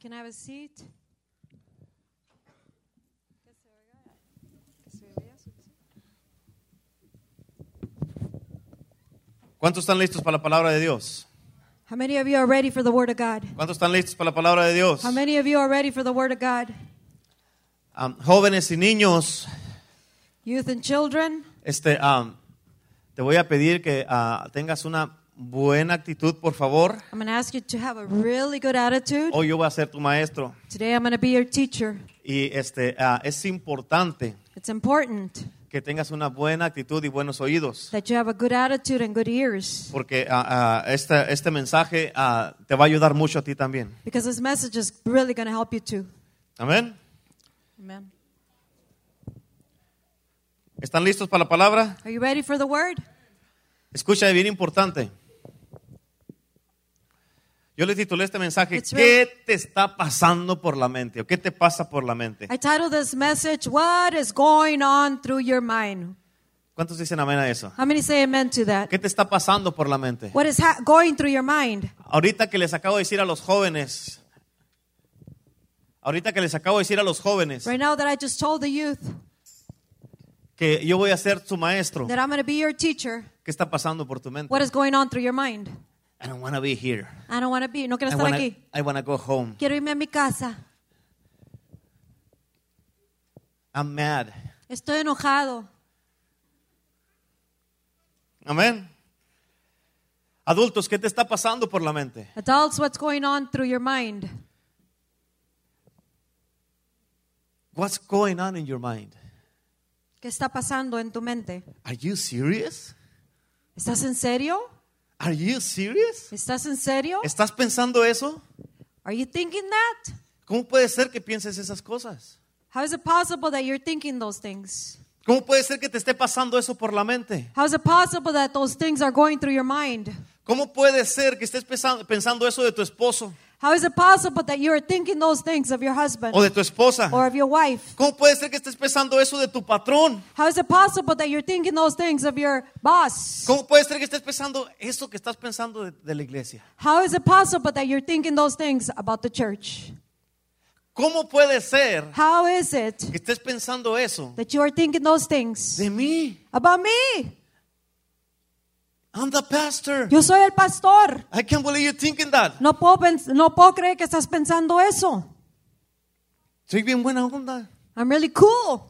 Can I have a seat? ¿Cuántos están listos para la palabra de Dios? How many of you are ready for the Word of God? ¿Cuántos están listos para la palabra de Dios? How many of you are ready for the Word of God? Am, jóvenes y niños, Youth and children, este, am, te voy a pedir que ah, tengas una buena actitud, por favor. I'm going to ask you to have a really good attitude. Hoy yo voy a ser tu maestro Today I'm going to be your teacher. y este, ah, es importante It's important que tengas una buena actitud y buenos oídos, that you have a good attitude and good ears porque ah, ah, este, este mensaje ah, te va a ayudar mucho a ti también. because this message is really going to help you too. Amén. Amen. ¿Están listos para la palabra? Are you ready for the Word? Escucha, bien importante. Yo le titulé este mensaje, It's ¿qué te está pasando por la mente? ¿O qué te pasa por la mente? I titled this message, What is Going On Through Your Mind? ¿Cuántos dicen amén a eso? How many say amen to that? ¿Qué te está pasando por la mente? What is going through your mind? Ahorita que les acabo de decir a los jóvenes, ahorita que les acabo de decir a los jóvenes Right now that I just told the youth que yo voy a ser su maestro, that I'm going to be your teacher, ¿qué está pasando por tu mente? what is going on through your mind? I don't want to be here. I don't want to be, no quiero I estar wanna, aquí. I wanna go home. Quiero irme a mi casa. I'm mad. Estoy enojado. Amén. Adultos, ¿qué te está pasando por la mente? Adults, what's going on through your mind? What's going on in your mind? ¿Qué está pasando en tu mente? Are you serious? ¿Estás en serio? Are you serious? ¿Estás en serio? ¿Estás pensando eso? Are you thinking that? ¿Cómo puede ser que pienses esas cosas? How is it possible that you're thinking those things? ¿Cómo puede ser que te esté pasando eso por la mente? How is it possible that those things are going through your mind? ¿Cómo puede ser que estés pensa- pensando eso de tu esposo How is it possible that you are thinking those things of your husband o de tu esposa? or of your wife? ¿Cómo puede ser que estés pensando eso de tu patrón? How is it possible that you're thinking those things of your boss? ¿Cómo puede ser que estés pensando eso que estás pensando de, de la iglesia? How is it possible that you're thinking those things about the church? ¿Cómo puede ser How is it que estés pensando eso that you are thinking those things de mí? about me? I'm the pastor. Yo soy el pastor. I can't believe you're thinking that. No puedo, no puedo creer que estás pensando eso. Soy bien buena onda. I'm really cool.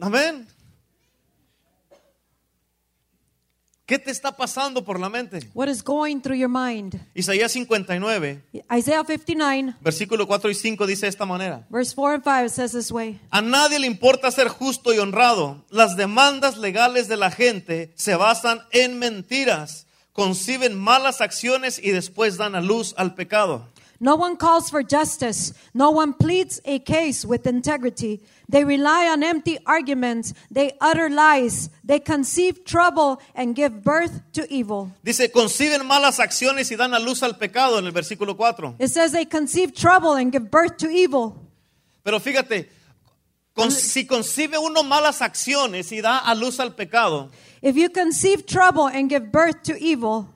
Amén. ¿Qué te está pasando por la mente? What is going through your mind? Isaías 59, Isaiah 59, versículo 4 y 5 dice de esta manera. verse 4 and 5 says this way A nadie le importa ser justo y honrado. Las demandas legales de la gente se basan en mentiras, conciben malas acciones y después dan a luz al pecado. No one calls for justice. No one pleads a case with integrity. They rely on empty arguments. They utter lies. They conceive trouble and give birth to evil. Dice, conciben malas acciones y dan a luz al pecado en el versículo 4. It says they conceive trouble and give birth to evil. Pero fíjate, con- si concibe uno malas acciones y da a luz al pecado, If you conceive trouble and give birth to evil,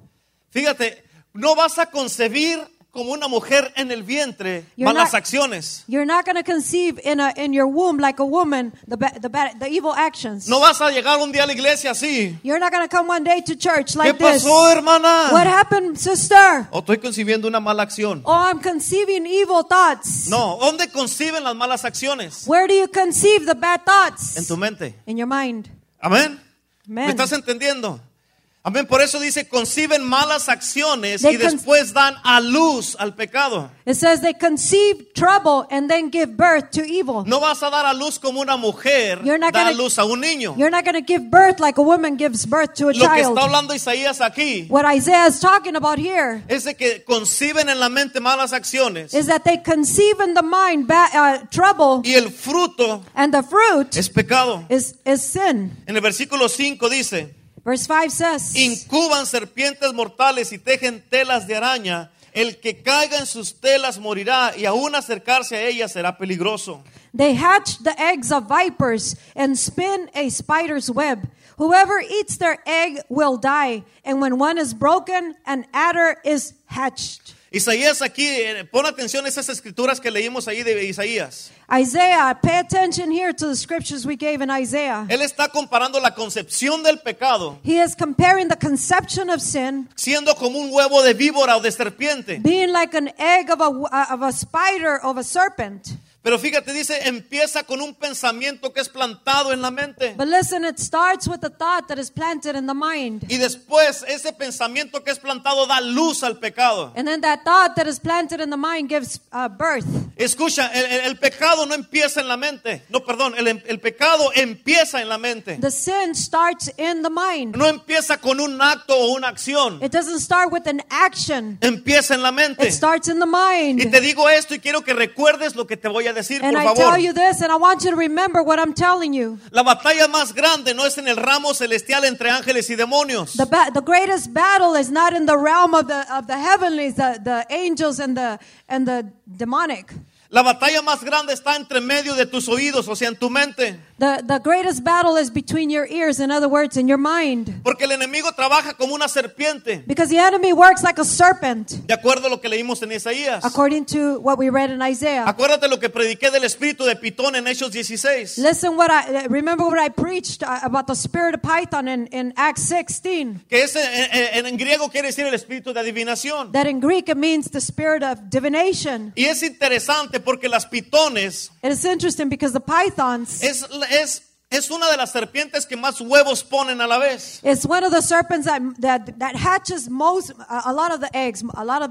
fíjate, no vas a concebir como una mujer en el vientre You're malas not- acciones. you're not going to conceive in, a, in your womb like a woman the, ba- the, bad, the evil actions. No vas a llegar un día a la iglesia así. You're not going to come one day to church ¿Qué like this. pasó, hermana? What happened, sister? O estoy concibiendo una mala acción. Oh, I'm conceiving evil thoughts. No, ¿dónde conciben las malas acciones? Where do you conceive the bad thoughts? En tu mente. In your mind. Amén. Amen. ¿Me estás entendiendo? Amén. Por eso dice, conciben malas acciones They y después dan a luz al pecado. It says they conceive trouble and then give birth to evil. No vas a dar a luz como una mujer da a gonna- luz a un niño. You're not going to give birth like a woman gives birth to a Lo que child. está hablando Isaías aquí What Isaiah is talking about here es de que conciben en la mente malas acciones is that they conceive in the mind ba- uh, trouble y el fruto and the fruit es pecado. is, is sin. En el versículo 5 dice, Verse 5 says, incuban serpientes mortales y tejen telas de araña. El que caiga en sus telas morirá y aún acercarse a ellas será peligroso. They hatch the eggs of vipers and spin a spider's web. Whoever eats their egg will die, and when one is broken, an adder is hatched. Isaías aquí, eh, pon atención a esas escrituras que leímos ahí de Isaías. Isaiah, pay attention here to the scriptures we gave in Isaiah. Él está comparando la concepción del pecado He is comparing the conception of sin siendo como un huevo de víbora o de serpiente. being like an egg of a, of a spider, of a serpent. Pero fíjate, dice, empieza con un pensamiento que es plantado en la mente. But listen, it starts with a thought that is planted in the mind. Y después ese pensamiento que es plantado da luz al pecado. And then that thought that is planted in the mind gives uh, birth. Escucha, el, el- el pecado no empieza en la mente. No, perdón, el, el pecado empieza en la mente. The sin starts in the mind. No empieza con un acto o una acción. It doesn't start with an action. Empieza en la mente. It starts in the Y mind. te digo esto y quiero que recuerdes lo que te voy a decir, And por I favor. tell you this, and I want you to remember what I'm telling you. La batalla más grande no es en el ramo celestial entre ángeles y demonios. The, the greatest battle is not in the realm of the, of the heavenlies, the, the angels and the, and the demonic. La batalla más grande está entre medio de tus oídos, o sea, en tu mente. The, the greatest battle is between your ears, in other words, in your mind. Porque el enemigo trabaja como una serpiente, Because the enemy works like a serpent, de acuerdo a lo que leímos en Isaías. according to what we read in Isaiah. Acuérdate lo que prediqué del espíritu de Pitón en Hechos 16. Listen what I remember what I preached uh, about the spirit of Python in, in Acts 16. Que ese en, en- en griego quiere decir el espíritu de adivinación. That in Greek it means the spirit of divination. Y es interesante porque las pitones It is interesting because the pythons es, es, es una de las serpientes que más huevos ponen a la vez. is one of the serpents that that, that hatches most a a lot of the eggs, a lot of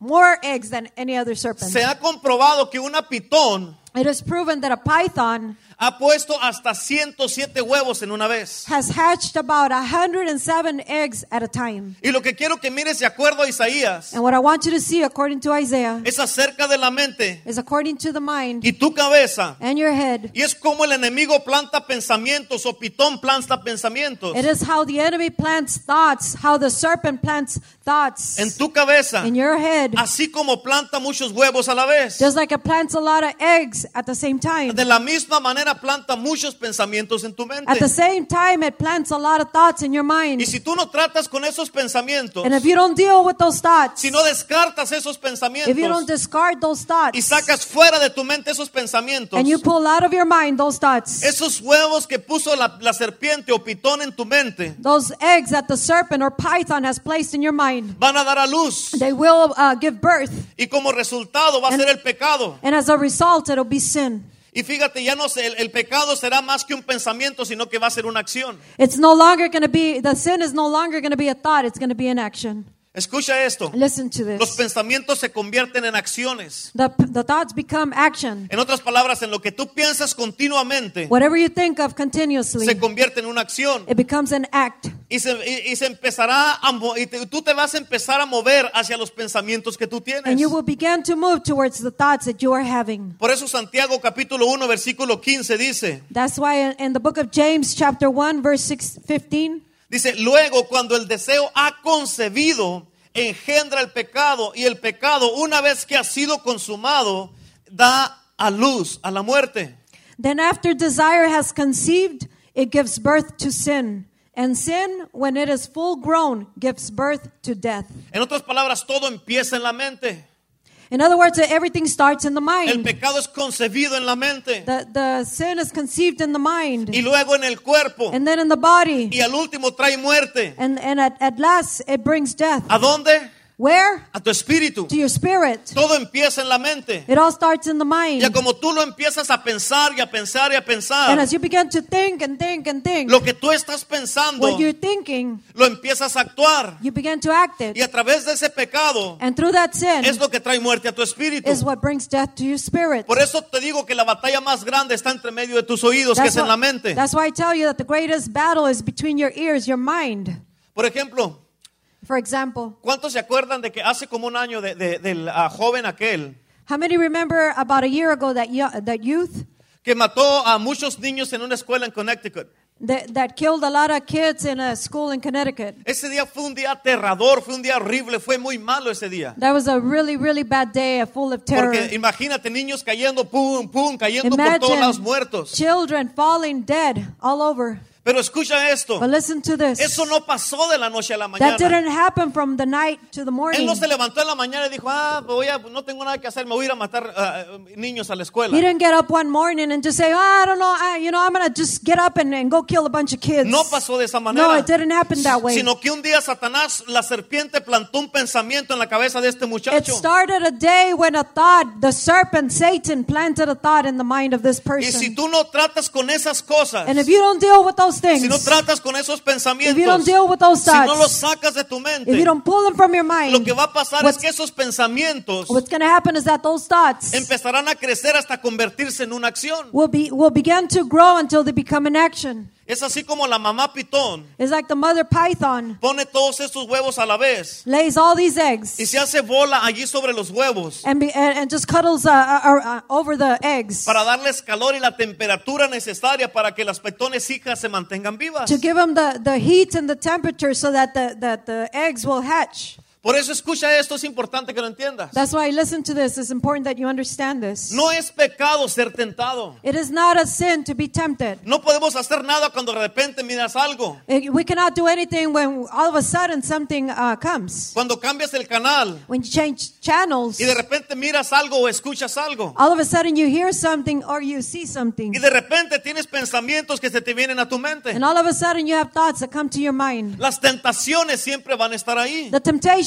more eggs than any other serpent. Se ha comprobado que una pitón It is proven that a python ha puesto hasta 107 huevos en una vez. has hatched about 107 eggs at a time. Y lo que quiero que mires de acuerdo a Isaías And what I want you to see according to Isaiah es acerca de la mente is according to the mind y tu cabeza. and your head. Y es como el enemigo planta pensamientos o pitón planta pensamientos It is how the enemy plants thoughts, how the serpent plants thoughts en tu cabeza, in your head, así como planta muchos huevos a la vez. just like it plants a lot of eggs at the same time. De la misma manera planta muchos pensamientos en tu mente. At the same time, it plants a lot of thoughts in your mind. Y si tú no tratas con esos pensamientos, And if you don't deal with those thoughts, si no descartas esos if you don't pensamientos discard those y thoughts, sacas fuera de tu mente esos pensamientos, and you pull out of your mind those thoughts, esos huevos que puso la, la serpiente o pitón en tu mente, those eggs that the serpent or python has placed in your mind, van a dar a luz. they will uh, give birth. Y como resultado va a ser el pecado. And as a result, it'll be sin. Y fíjate, ya no sé, el, el pecado será más que un pensamiento, sino que va a ser una acción. It's no longer going to be, the sin is no longer going to be a thought, it's going to be an action. Escucha esto. Listen to Los this. pensamientos se convierten en acciones. The, the thoughts become action. En otras palabras, en lo que tú piensas continuamente, Whatever you think of continuously, se convierte en una acción. it becomes an act. Y se, y- y se empezará a mo- y te- tú te vas a empezar a mover hacia los pensamientos que tú tienes. And you will begin to move towards the thoughts that you are having. Por eso Santiago capítulo 1 versículo 15 dice, That's why in, in the book of James, chapter 1, verse 6, 15, dice, luego cuando el deseo ha concebido, engendra el pecado y el pecado una vez que ha sido consumado, da a luz a la muerte. then after desire has conceived, it gives birth to sin. And sin, when it is full grown, gives birth to death. En otras palabras, todo empieza en la mente. In other words, everything starts in the El mind. pecado es concebido en la mente The, the sin is conceived in the mind. y luego en el cuerpo And then in the body. y al último trae muerte. And, and at, at last, it brings death. ¿A dónde? Where? A tu espíritu. To your spirit. Todo empieza en la mente. It all starts in the mind. Ya como tú lo empiezas a pensar y a pensar y a And pensar, as you begin to think and think and think, lo que tú estás pensando what you're thinking, lo empiezas a actuar. you begin to act it. Y a través de ese pecado And through that sin es lo que trae muerte a tu espíritu. is what brings death to your spirit. Por eso te digo que la batalla más grande está entre medio de tus oídos, que es en la mente. that's why I tell you that the greatest battle is between your ears, your mind. Por ejemplo, For example, ¿cuántos se acuerdan de que hace como un año de- de- del ah, joven aquel how many remember about a year ago that, yo- that youth que mató a muchos niños en una escuela en Connecticut? that, that killed a lot of kids in a school in Connecticut? Ese día fue un día aterrador, fue un día horrible, fue muy malo ese día. That was a really, really bad day, full of terror. Porque imagínate niños cayendo, pum, pum, cayendo por todos lados Imagine muertos. children falling dead all over. Pero escucha esto. But listen to this. Eso no pasó de la noche a la mañana. That didn't happen from the night to the Él morning. no se levantó en la mañana y dijo, ah, voy a- no tengo nada que hacer, me voy a ir a matar ah, niños a la escuela. He didn't get up one morning and just say, oh, I don't know, I, you know, I'm going to just get up and, and go kill a bunch of kids. No pasó de esa No, manera. it didn't happen that way. Sino que un día Satanás, la serpiente, plantó un pensamiento en la cabeza de este It muchacho. started a day when a thought, the serpent, Satan, planted a thought in the mind of this Y si person. tú no tratas con esas cosas, And if you don't deal with those si no tratas con esos if you don't deal with those si no los thoughts, sacas de tu if you don't pull them from your mind, lo que va a pasar es que esos pensamientos what's going to happen is that those thoughts empezarán a crecer hasta convertirse en una acción. will be will begin to grow until they become an action. Es así como la mamá pitón It's like the mother python pone todos estos huevos a la vez lays all these eggs y se hace bola allí sobre los huevos and, be, and, and just cuddles uh, uh, uh, over the eggs para darles calor y la temperatura necesaria para que las petones hijas se mantengan vivas. to give them the, the heat and the temperature so that the, that the eggs will hatch. Por eso escucha esto, es importante que lo entiendas. That's why listen to this. It's important that you understand this. No es pecado ser tentado. It is not a sin to be tempted. No podemos hacer nada cuando de repente miras algo. Eh, We cannot do anything when all of a sudden something uh, comes. Cuando cambias el canal When you change channels, y de repente miras algo o escuchas algo. all of a sudden you hear something or you see something. Y de repente tienes pensamientos que se te vienen a tu mente. And all of a sudden you have thoughts that come to your mind. Las tentaciones siempre van a estar ahí. The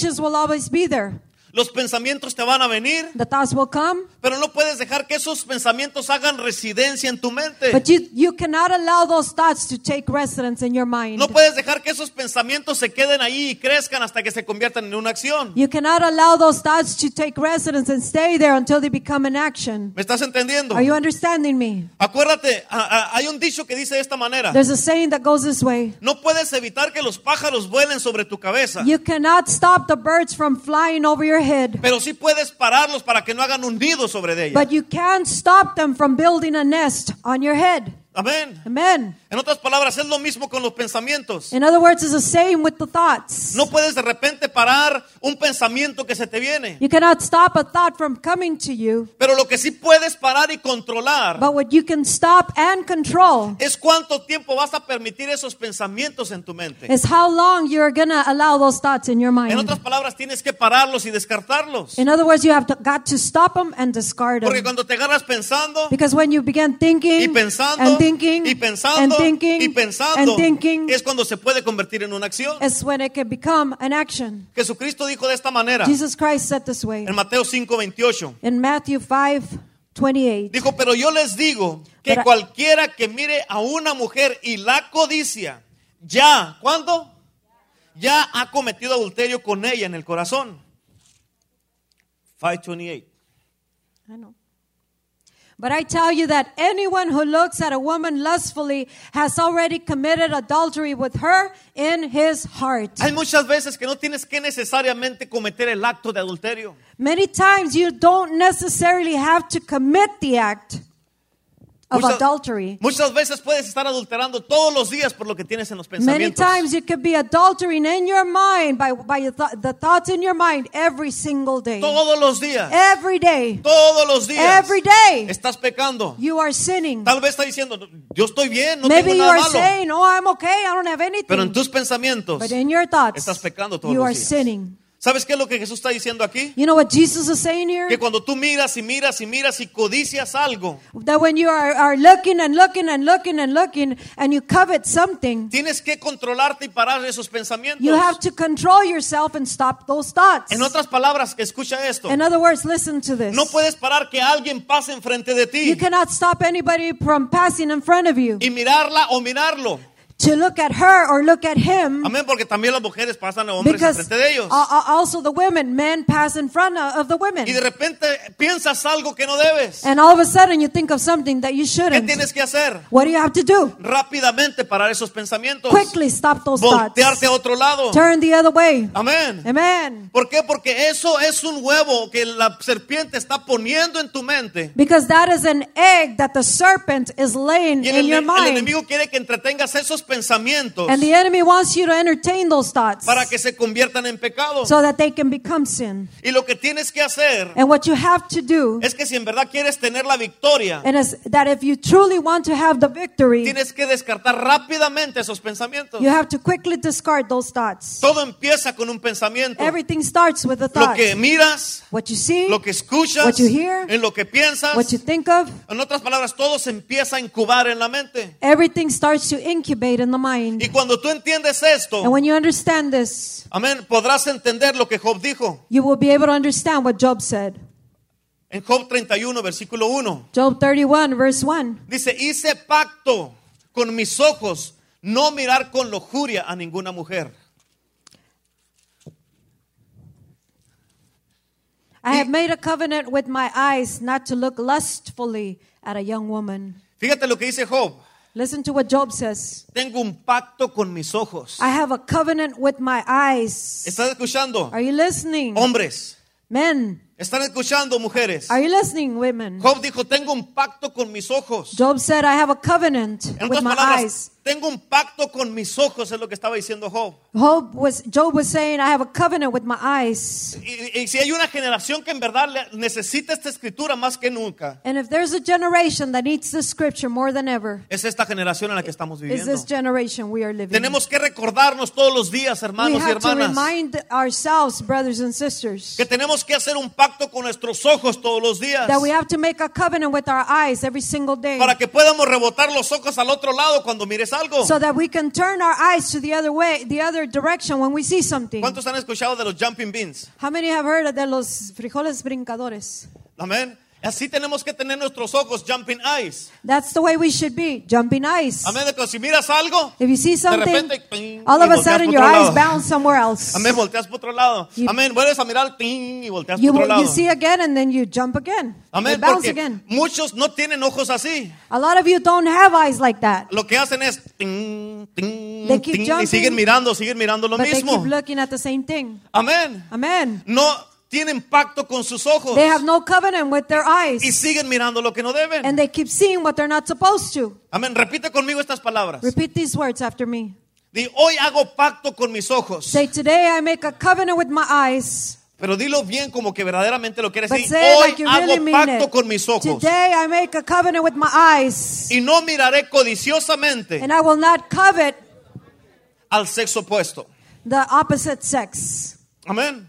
temptations will always be there. Los pensamientos te van a venir, The thoughts will come, pero no puedes dejar que esos pensamientos hagan residencia en tu mente. but you, you cannot allow those thoughts to take residence in your mind. No puedes dejar que esos pensamientos se queden ahí y crezcan hasta que se conviertan en una acción. You cannot allow those thoughts to take residence and stay there until they become an action. ¿Me estás entendiendo? Are you understanding me? Acuérdate, a- a- hay un dicho que dice de esta manera. There's a saying that goes this way. No puedes evitar que los pájaros vuelen sobre tu cabeza, You cannot stop the birds from flying over your head, pero sí puedes pararlos para que no hagan un nido sobre ella. but you can't stop them from building a nest on your head. Amén. Amen. En otras palabras, es lo mismo con los pensamientos. In other words, it's the same with the thoughts. No puedes de repente parar un pensamiento que se te viene, You cannot stop a thought from coming to you, pero lo que sí puedes parar y controlar but what you can stop and control es cuánto tiempo vas a permitir esos pensamientos en tu mente. is how long you're going to allow those thoughts in your En mind. otras palabras, tienes que pararlos y descartarlos. In other words, you have to, got to stop them and discard Porque them. cuando te agarras pensando Because when you begin y thinking pensando and thinking y and pensando thinking y and pensando, thinking, es cuando se puede convertir en una acción. is when it can become an action. Jesucristo dijo de esta manera Jesus Christ said this way en Mateo 5:28. in Matthew 5 28. Dijo, pero yo les digo que Pero- cualquiera que mire a una mujer y la codicia, ya, ¿cuándo? Ya ha cometido adulterio con ella en el corazón. 528. I know. But I tell you that anyone who looks at a woman lustfully has already committed adultery with her in his heart. Hay muchas veces que no tienes que necesariamente cometer el acto de adulterio. Many times you don't necessarily have to commit the act of Muchas- adultery. Muchas veces puedes estar adulterando todos los días por lo que tienes en los Many pensamientos. times you could be adultering in your mind by, by th- the thoughts in your mind every single day. Todos los días. Every day. Todos los días. Every day. Estás pecando. You are sinning. Tal vez está diciendo, yo estoy bien, no Maybe tengo you nada are malo. saying, oh, I'm okay, I don't have anything. Pero en tus pensamientos, But in your thoughts, estás pecando todos you los are días. sinning. ¿Sabes qué es lo que Jesús está diciendo aquí? You know what Jesus is saying here? Que cuando tú miras y miras y miras y codicias algo, That when you are, are looking and looking and looking and looking and you covet something, tienes que controlarte y parar esos pensamientos. you have to control yourself and stop those thoughts. En otras palabras, escucha esto. In other words, listen to this. No puedes parar que alguien pase enfrente de You ti cannot stop anybody from passing in front of you y mirarla o mirarlo. To look at her or look at him. Amén, porque también las mujeres pasan a hombres Because enfrente de ellos. also the women, men pass in front of, the women. Y de repente piensas algo que no debes. And all of a sudden you think of something that you shouldn't. tienes que hacer? What do you have to do? Rápidamente parar esos pensamientos. Quickly stop those thoughts. A otro lado. Turn the other way. Amén. Amen. ¿Por qué? Porque eso es un huevo que la serpiente está poniendo en tu mente. Because that is an egg that the serpent is laying Y el, in your ene- el mind. enemigo quiere que entretengas esos pensamientos And the enemy wants you to entertain those thoughts para que se conviertan en pecado. so that they can become sin. Y lo que tienes que hacer And what you have to do es que si en verdad quieres tener la victoria, and is that if you truly want to have the victory, tienes que descartar rápidamente esos pensamientos. you have to quickly discard those thoughts. Todo empieza con un pensamiento. Everything starts with a Lo thought. que miras, What you see, lo que escuchas, What you hear, en lo que piensas. what you think of, En otras palabras, todo se empieza a incubar en la mente. everything starts to incubate in the mind. Y cuando tú entiendes esto, And when you understand this, amén, podrás entender lo que Job dijo. you will be able to understand what Job said. En Job 31, versículo 1, Job 31, verse 1. dice, hice pacto con mis ojos, no mirar con lujuria a ninguna mujer. I have made a covenant with my eyes not to look lustfully at a young woman. Fíjate lo que dice Job. Listen to what Job says. Tengo un pacto con mis ojos. I have a covenant with my eyes. ¿Estás escuchando? Are you listening? Hombres, Men, ¿están escuchando mujeres? are you listening, women? Job dijo, tengo un pacto con mis ojos. Job said, I have a covenant En with my palabras, eyes. Tengo un pacto con mis ojos, es lo que estaba diciendo Job. Job was, Job was saying, I have a covenant with my eyes. Y, y si hay una generación que en verdad necesita esta escritura más que nunca, And if there's a generation that needs this scripture more than ever, es esta generación en la que estamos is viviendo. this generation we are living. in. Tenemos que recordarnos todos los días, We hermanos y have to hermanas, remind ourselves, brothers and sisters, que tenemos que hacer un pacto con nuestros ojos todos los días that we have to make a covenant with our eyes every single day para que podamos rebotar los ojos al otro lado cuando mires algo. so that we can turn our eyes to the other way, the other direction when we see something. ¿Cuántos han escuchado de los jumping beans? How many have heard de los frijoles brincadores? Amén. Así tenemos que tener nuestros ojos jumping eyes. That's the way we should be, jumping eyes. Amén. Si miras algo, If you see de something, repente, ping, all y of a sudden your eyes bounce somewhere else. Amén, volteas por otro lado. You- Amén, vuelves a mirar ting, y volteas You, por otro you lado. see again and then you jump again. You Amén, bounce porque again. muchos no tienen ojos así. A lot of you don't have eyes like that, Lo que hacen es ting, ting, They keep ting, y siguen mirando, siguen mirando lo but they mismo. keep looking at the same thing. Amén. Amen. No tienen pacto con sus ojos They have no covenant with their y eyes, siguen mirando lo que no deben. and they keep seeing what they're not supposed to. Amén. Repite conmigo estas palabras. Repeat these words after me. Di, hoy hago pacto con mis ojos. Say, Today I make a covenant with my eyes. Pero dilo bien como que verdaderamente lo quieres decir. Hoy like hago really pacto con mis ojos. Today I make a covenant with my eyes, Y no miraré codiciosamente and I will not covet al sexo opuesto. the opposite sex. Amén.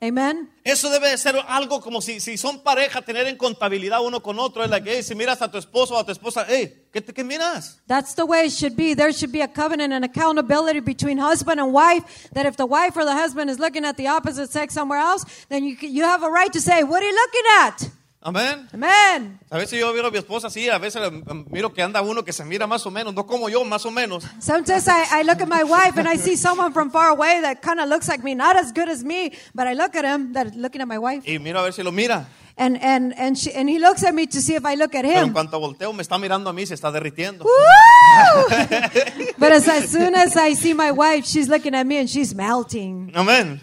Amen. Eso debe de ser algo como si, si son pareja, tener en contabilidad uno con otro. Es la que, si miras a tu esposo o a tu esposa, hey, ¿qué, qué miras? That's the way it should be. There should be a covenant and accountability between husband and wife. That if the wife or the husband is looking at the opposite sex somewhere else, then you, you have a right to say, What are you looking at? Amén. Amen. A veces yo miro a mi esposa así, a veces miro que anda uno que se mira más o menos, no como yo, más o menos. Sometimes I, I look at my wife and I see someone from far away that kind of looks like me, not as good as me, but I look at him, that looking at my wife, Y miro a ver si lo mira. and and and she, and he looks at me to see if I look at Pero en him. cuanto volteo, me está mirando a mí, se está derritiendo. But as, as soon as I see my wife, she's looking at me and she's melting. Amén.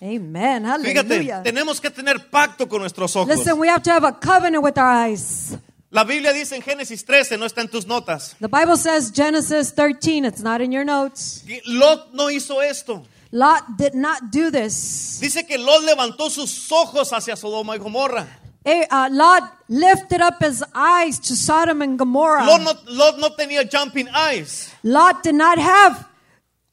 Amen. Fíjate, Hallelujah. tenemos que tener pacto con nuestros ojos. Listen, we have to have a covenant with our eyes. La Biblia dice en Génesis 13, no está en tus notas. The Bible says Genesis 13, it's not in your notes. Lot no hizo esto. Lot did not do this. Dice que Lot levantó sus ojos hacia Sodoma y Gomorra. Uh, Lot lifted up his eyes to Sodom and Gomorrah. Lot no, Lot no tenía jumping eyes. Lot did not have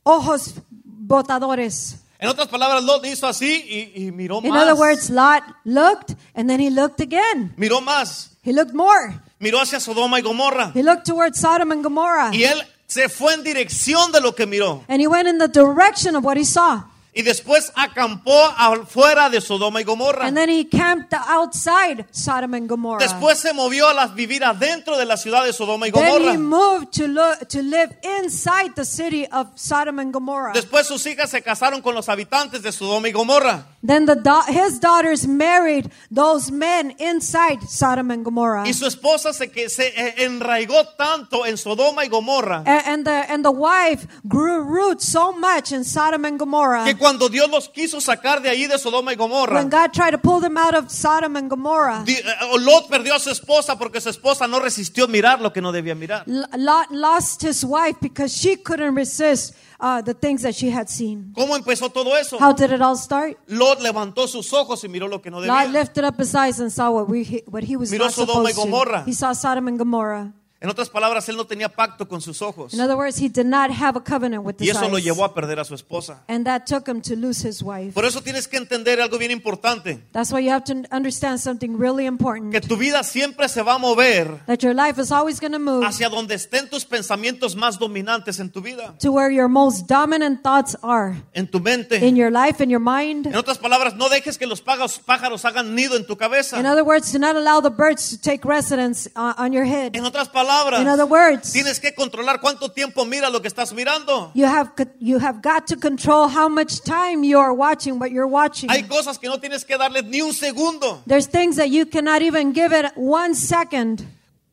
ojos botadores. En otras palabras, Lot hizo así y, y miró In más. other words, Lot looked and then he looked again. Miró más. He looked more. Miró hacia Sodoma y Gomorra. He looked towards Sodom and Gomorrah. Y él se fue en dirección de lo que miró. And he went in the direction of what he saw. Y después acampó afuera de Sodoma y Gomorra. And then he camped outside Sodom and Gomorrah. Después se movió a las, vivir adentro de la ciudad de Sodoma y Then he Gomorra. moved to, lo- to live inside the city of Sodom and Gomorrah. Después sus hijas se casaron con los habitantes de Sodoma y Gomorra. Then the his daughters married those men inside Sodom and Gomorrah. Y su esposa se, que se eh, enraigó tanto en Sodoma y Gomorra A- And the, and the wife grew roots so much in Sodom and Gomorrah que Cuando Dios los quiso sacar de ahí de Sodoma y Gomorra, When God tried to pull them out of Sodom and Gomorrah, Di- eh, Lot perdió a su esposa porque su esposa no resistió mirar lo que no debía mirar. L- Lot lost his wife because she couldn't resist uh, the things that she had seen. ¿Cómo empezó todo eso? How did it all start? Lot levantó sus ojos y miró lo que no Lot debía. lifted up his eyes and saw what, we, what he was Miró not Sodoma y supposed to. Gomorra. He saw Sodom and Gomorrah. En otras palabras, él no tenía pacto con sus ojos. In other words, he did not have a covenant with Y his eso lo llevó a perder a su esposa. And that took him to lose his wife. Por eso tienes que entender algo bien importante. That's why you have to understand something really important. Que tu vida siempre se va a mover That your life is always going to move hacia donde estén tus pensamientos más dominantes en tu vida. to where your most dominant thoughts are En tu mente. in your life, in your mind. En otras palabras, no dejes que los pájaros, hagan nido en tu cabeza. In other words, do not allow the birds to take residence uh, on your head. En otras palabras, In other words, tienes que controlar cuánto tiempo lo que estás mirando. you have you have got to control how much time you are watching what you're watching. Hay cosas que no tienes que darle ni un segundo. There's things that you cannot even give it one second.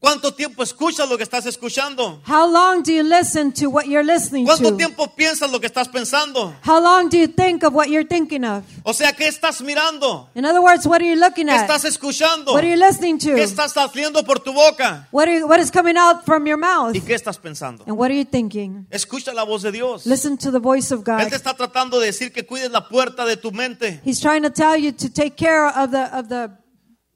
¿Cuánto tiempo escuchas lo que estás escuchando? How long do you listen to what you're listening ¿Cuánto to? tiempo piensas lo que estás pensando? How long do you think of what you're thinking of? O sea, ¿qué estás mirando? In other words, what are you looking ¿Qué at? estás escuchando? What are you listening ¿Qué to? estás saliendo por tu boca? What, are you, what is coming out from your mouth? ¿Y qué estás pensando? And what are you thinking? Escucha la voz de Dios. Listen to the voice of Él God. te está tratando de decir que cuides la puerta de tu mente. He's trying to tell you to take care of the of the,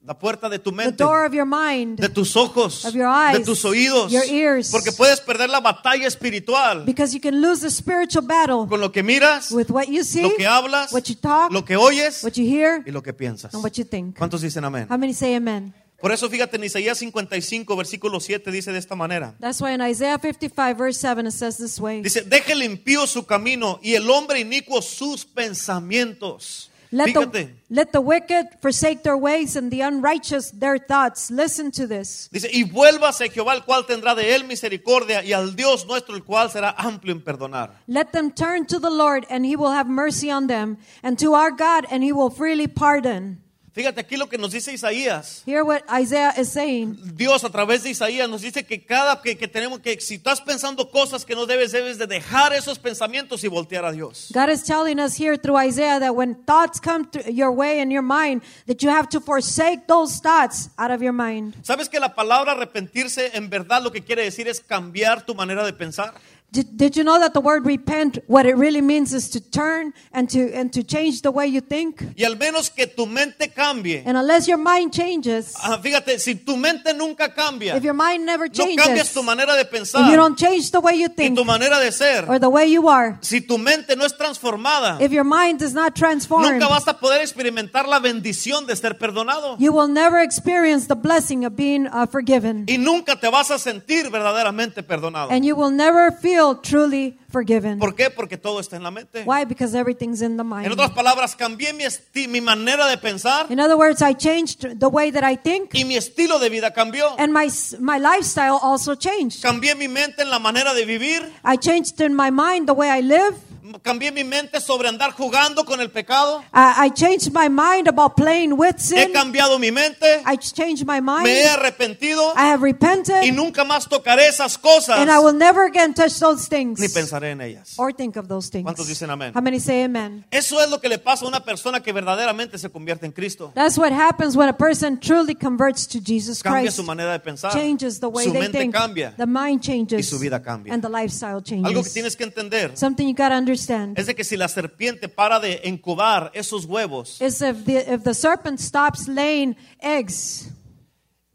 La puerta de tu the mente. door of your mind De tus ojos. Of your eyes, De tus oídos. ears. Porque puedes perder la batalla espiritual. because you can lose the spiritual battle Con lo que miras, with what you see, lo que hablas, what you talk, lo que oyes what you hear, y lo que piensas. and what you think. ¿Cuántos dicen amén? How many say amen? Por eso fíjate en Isaías 55, versículo 7 dice de esta manera. That's why in Isaiah 55 verse 7 it says this way. Dice, deje el impío su camino y el hombre inicuo sus pensamientos. Let the, let the wicked forsake their ways and the unrighteous their thoughts. Listen to this. dice, y vuélvase Jehová, el cual tendrá de él misericordia, y al Dios nuestro, el cual será amplio en perdonar. Let them turn to the Lord and he will have mercy on them, and to our God and he will freely pardon. Fíjate aquí lo que nos dice Isaías. Hear what Isaiah is saying. Dios a través de Isaías nos dice que cada que, que tenemos que si estás pensando cosas que no debes debes de dejar esos pensamientos y voltear a Dios. God is telling us here through Isaiah that when thoughts come to your way in your mind, that you have to forsake those thoughts out of your mind. ¿Sabes que la palabra arrepentirse en verdad lo que quiere decir es cambiar tu manera de pensar? Did, did you know that the word repent, what it really means is to turn and to and to change the way you think? Y al menos que tu mente cambie. And unless your mind changes, Ah, fíjate, si tu mente nunca cambia, if your mind never changes. no cambias tu manera de if pensar you don't change the way you y think tu manera de ser, or the way you are, si tu mente no es transformada, if your mind is not transformed, nunca vas a poder experimentar la bendición de ser perdonado. you will never experience the blessing of being uh, forgiven. Y nunca te vas a sentir verdaderamente perdonado. And you will never feel truly forgiven. ¿Por qué? Porque todo está en la mente. Why? Because everything's in the En mind. otras palabras, cambié mi, mi manera de pensar In other words, I changed the way that I think, y mi estilo de vida cambió. and my my lifestyle also changed. Cambié mi mente en la manera de vivir. I changed in my mind the way I live. Cambié mi mente sobre andar jugando con el pecado. I, I changed my mind about playing with He sin. cambiado mi mente. I changed my mind. Me he arrepentido. I have Y repented, nunca más tocaré esas cosas and I will never again touch those things ni pensaré en ellas. or think of those things. ¿Cuántos dicen amén? How many say amen? Eso es lo que le pasa a una persona que verdaderamente se convierte en Cristo. That's what happens when a person truly converts to Jesus Cambia Christ. su manera de pensar. Changes the way Su they mente think. cambia. The mind changes. Y su vida cambia. And the lifestyle Algo que changes. tienes que entender Something you got to understand es de que si la serpiente para de incubar esos huevos is if the, if the serpent stops laying eggs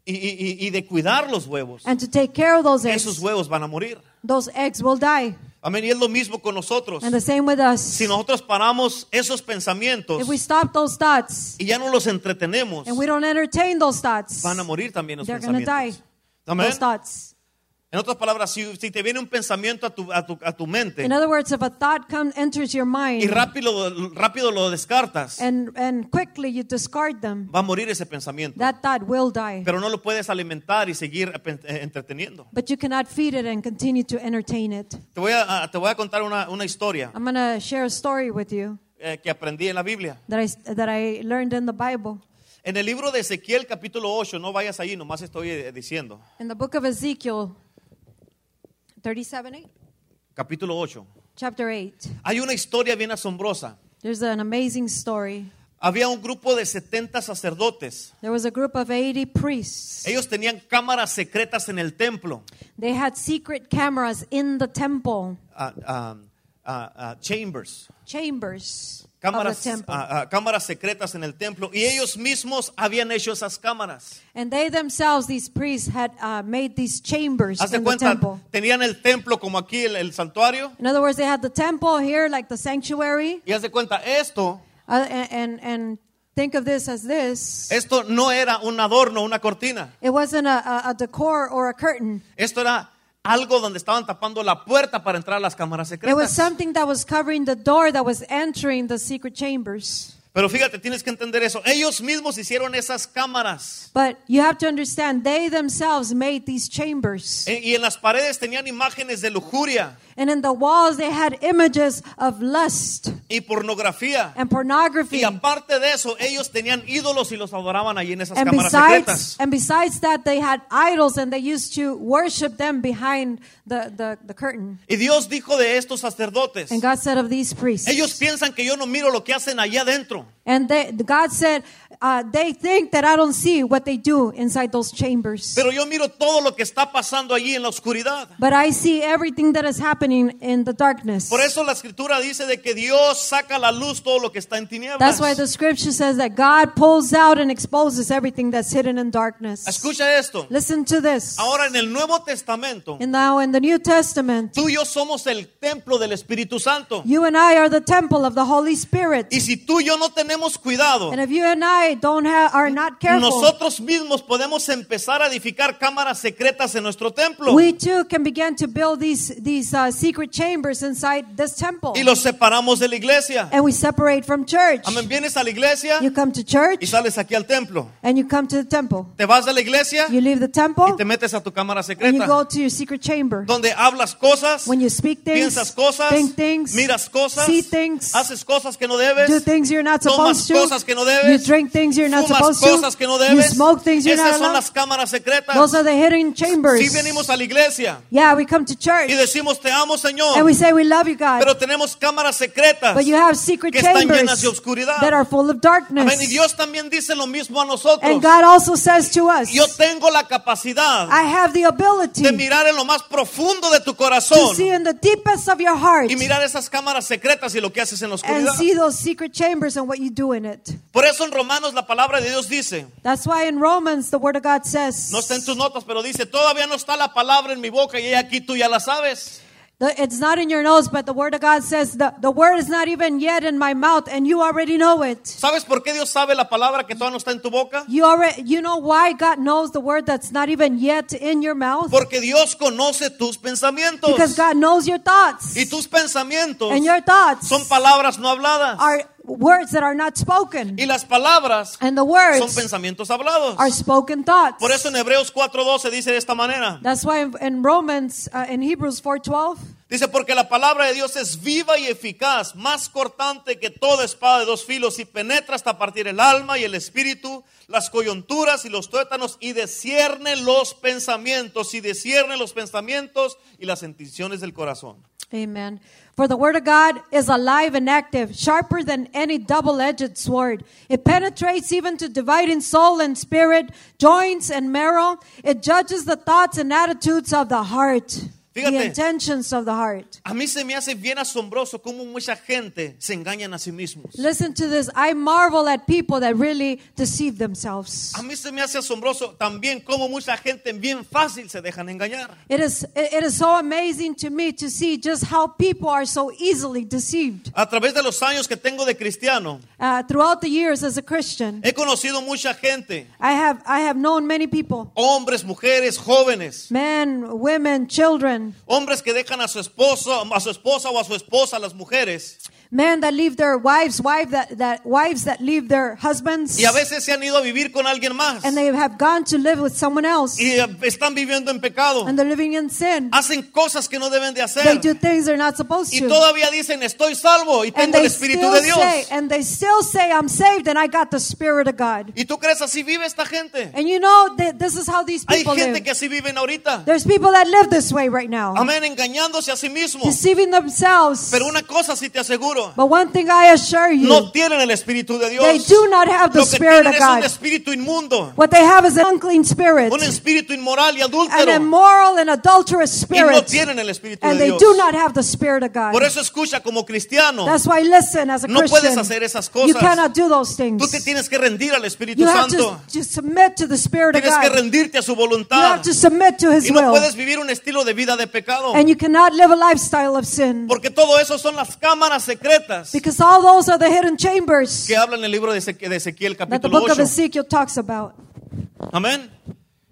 y, y- y- de cuidar los huevos, and to take care of those esos eggs, huevos van a morir. those eggs will die. Amén. Y es lo mismo con nosotros. And the same with us. Si nosotros paramos esos pensamientos If we stop those thoughts y ya no los entretenemos, and we don't entertain those thoughts, van a morir también los they're going to die. pensamientos. Amén. Those thoughts. En otras palabras, si, si te viene un pensamiento a tu, a tu, a tu mente In other words, if a thought come, enters your y mind rápido, rápido lo descartas, and, and quickly you discard them, va a morir ese pensamiento. that thought will die. Pero no lo puedes alimentar y seguir eh, entreteniendo. But you cannot feed it and continue to entertain it. Te voy a, a- te voy a contar una, una historia I'm going to share a story with you eh, que aprendí en la Biblia. that I, that I learned in the Bible. En el libro de Ezequiel capítulo 8, no vayas ahí, nomás estoy eh, diciendo. In the book of Ezekiel, 37 8, Capítulo 8. chapter 8, Hay una historia bien asombrosa There's an amazing story. Había un grupo de 70 sacerdotes. There was a group of 80 priests. Ellos tenían cámaras secretas en el templo, They had secret cameras in the temple, ah, ah, ah, ah, chambers, chambers cámaras, the ah, ah, cámaras secretas en el templo. Y ellos mismos habían hecho esas cámaras. and they themselves, these priests, had uh, made these chambers Haz de in the cuenta, temple. tenían el templo como aquí, el, el santuario. In other words, they had the temple here, like the sanctuary, Y haz de cuenta, esto, uh, and, and, and think of this as this. esto no era un adorno, una cortina. It wasn't a, a, a decor or a curtain. Esto era algo donde estaban tapando la puerta para entrar a las cámaras It was secretas. something that was covering the door that was entering the secret chambers. Pero fíjate, tienes que entender eso. Ellos mismos hicieron esas cámaras. But you have to understand, they themselves made these chambers. E- Y en las paredes tenían imágenes de lujuria And in the walls, they had images of lust y pornografía. and pornography. Y aparte de eso, ellos tenían ídolos y los adoraban allí en esas And cámaras besides, secretas. and besides that, they had idols and they used to worship them behind the, the, the curtain. Y Dios dijo de estos sacerdotes, And God said of these priests, ellos piensan que yo no miro lo que hacen allá adentro. And they, God said, uh, they think that I don't see what they do inside those chambers. Pero yo miro todo lo que está pasando allí en la oscuridad. But I see everything that is happening in the darkness. Por eso la escritura dice de que Dios saca a la luz todo lo que está en tinieblas. That's why the scripture says that God pulls out and exposes everything that's hidden in darkness. Escucha esto. Listen to this. Ahora en el Nuevo Testamento, And now in the New Testament, tú y yo somos el templo del Espíritu Santo. you and I are the temple of the Holy Spirit. Y si tú y yo no tenemos cuidado, careful, nosotros mismos podemos empezar a edificar cámaras secretas en nuestro templo. we too can begin to build these these uh, secret chambers inside this temple. Y los separamos de la iglesia. And we separate from church. Amén, vienes a la iglesia You come to y church sales aquí al templo. and you come to the temple. Te vas de la iglesia You leave the y temple te metes a tu cámara and you secreta. go to your secret chamber. Donde hablas cosas, When you speak things, piensas cosas, think things, miras cosas, see things, haces cosas que no debes, do things you're not tomas supposed to. cosas que no debes, you drink things you're not supposed cosas que no to. You debes. smoke things you're Esas not son allowed. las cámaras secretas. Those are the hidden chambers. Si venimos a la iglesia Yeah, we come to church y decimos te amo Señor, and we say we love you, God. pero tenemos cámaras secretas. But you have secret que están llenas de oscuridad. that are full of darkness. Amén. Y Dios también dice lo mismo a nosotros. And God also says to us, Yo tengo la capacidad I have the ability de mirar en lo más profundo de tu to corazón see in the deepest of your heart y mirar esas cámaras secretas y lo que haces en la and oscuridad. see those secret chambers and what you do in it. Por eso en Romanos la palabra de Dios dice, That's why in Romans the word of God says, no está en tus notas, pero dice, todavía no está la palabra en mi boca y aquí tú ya la sabes. the- it's not in your nose, but the word of God says the, the word is not even yet in my mouth and you already know it. ¿Sabes por qué Dios sabe la palabra que todavía no está en tu boca? You already, you know why God knows the word that's not even yet in your mouth? Porque Dios conoce tus pensamientos. Because God knows your thoughts. Y tus pensamientos And your thoughts son palabras no habladas. are words that are not spoken. Y las palabras And the son words pensamientos hablados. are spoken thoughts. Por eso en Hebreos 4:12 dice de esta manera. That's why in, in Romans, uh, in Hebrews 4:12, Dice, porque la palabra de Dios es viva y eficaz, más cortante que toda espada de dos filos y penetra hasta partir el alma y el espíritu, las coyunturas y los tuétanos y descierne los pensamientos y descierne los pensamientos y las intenciones del corazón. Amen. For the word of God is alive and active, sharper than any double-edged sword. It penetrates even to dividing soul and spirit, joints and marrow. It judges the thoughts and attitudes of the heart, the Fíjate. intentions of the heart. A mí se me hace bien asombroso cómo mucha gente se engañan a sí mismos. Listen to this. I marvel at people that really deceive themselves. A mí se me hace asombroso también cómo mucha gente bien fácil se dejan engañar. It is, it is so amazing to me to see just how people are so easily deceived. A través de los años que tengo de cristiano, Uh, throughout the years as a Christian, he conocido mucha gente, I have, I have known many people, hombres, mujeres, jóvenes, men, women, children, hombres que dejan a su esposo, a su esposa o a su esposa, las mujeres, men that leave their wives, wife that, that, wives that leave their husbands, y a veces se han ido a vivir con alguien más and they have gone to live with someone else, y eh, están viviendo en pecado, and they're living in sin. hacen cosas que no deben de They do things they're not supposed y to. todavía dicen estoy salvo y And tengo el they Espíritu still de Dios. say, and they still say, I'm saved and I got the Spirit of God. ¿Y tú crees así vive esta gente? And you know, that this is how these Hay people gente live. que así viven ahorita. There's people that live this way right now, Amén, engañándose a sí deceiving themselves. Pero una cosa sí te aseguro, aseguro, But one thing I assure you, no tienen el Espíritu de Dios. they do not have the Lo que Spirit tienen of es un God. espíritu inmundo, What they have is an unclean spirit, un espíritu inmoral y an adúltero. immoral and adulterous Y no spirit, tienen el Espíritu and de they Dios. do not have the Spirit of God. Por eso escucha como cristiano. That's why listen, as a No puedes Christian, hacer esas you cosas. cannot do those Tú te things. tienes que rendir al Espíritu You have Santo. to, to submit to the Spirit of Tienes que God. rendirte a su You voluntad. have to submit to His Y no will. puedes vivir un estilo de vida de pecado. And you cannot live a lifestyle of sin. Porque todo eso son las cámaras secretas Because all those are the hidden chambers que habla en el libro de Ezequiel, de Ezequiel that the capítulo book of 8. Ezekiel talks about. Amén.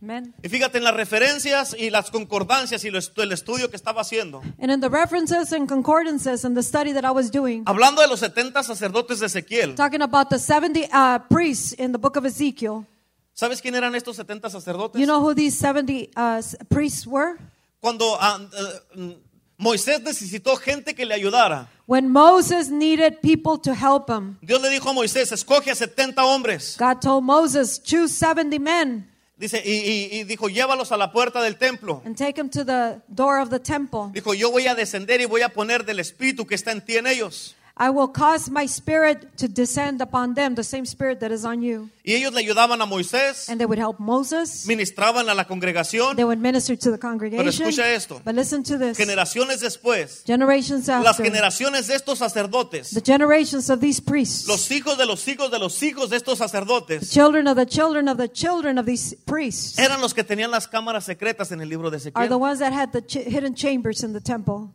Amen. Y fíjate en las referencias y las concordancias y lo estu- el estudio que estaba haciendo. And in the references and concordances and the study that I was doing, Hablando de los 70 sacerdotes de Ezequiel. talking about the 70 uh, priests in the book of Ezekiel, ¿Sabes quién eran estos 70 sacerdotes? you know who these 70 uh, s- priests were? Cuando ah, eh, mm, Moisés necesitó gente que le ayudara. When Moses needed people to help him, Dios le dijo a Moisés, escoge a 70 hombres. God told Moses, choose 70 men Dice, y, y- y dijo, llévalos a la puerta del templo. and take them to the door of the temple. Dijo, yo voy a descender y voy a poner del espíritu que está en ti en ellos. I will cause my spirit to descend upon them, the same spirit that is on you. Y ellos le ayudaban a Moisés, And they would help Moses. ministraban a la congregación. They would minister to the congregation. Pero escucha esto. But listen to this. Generaciones después, Generations after. las generaciones de estos sacerdotes, the generations of these priests, los hijos de los hijos de los hijos de estos sacerdotes, children of the children of the children of these priests, eran los que tenían las cámaras secretas en el libro de are the ones that had the ch- hidden chambers in the temple.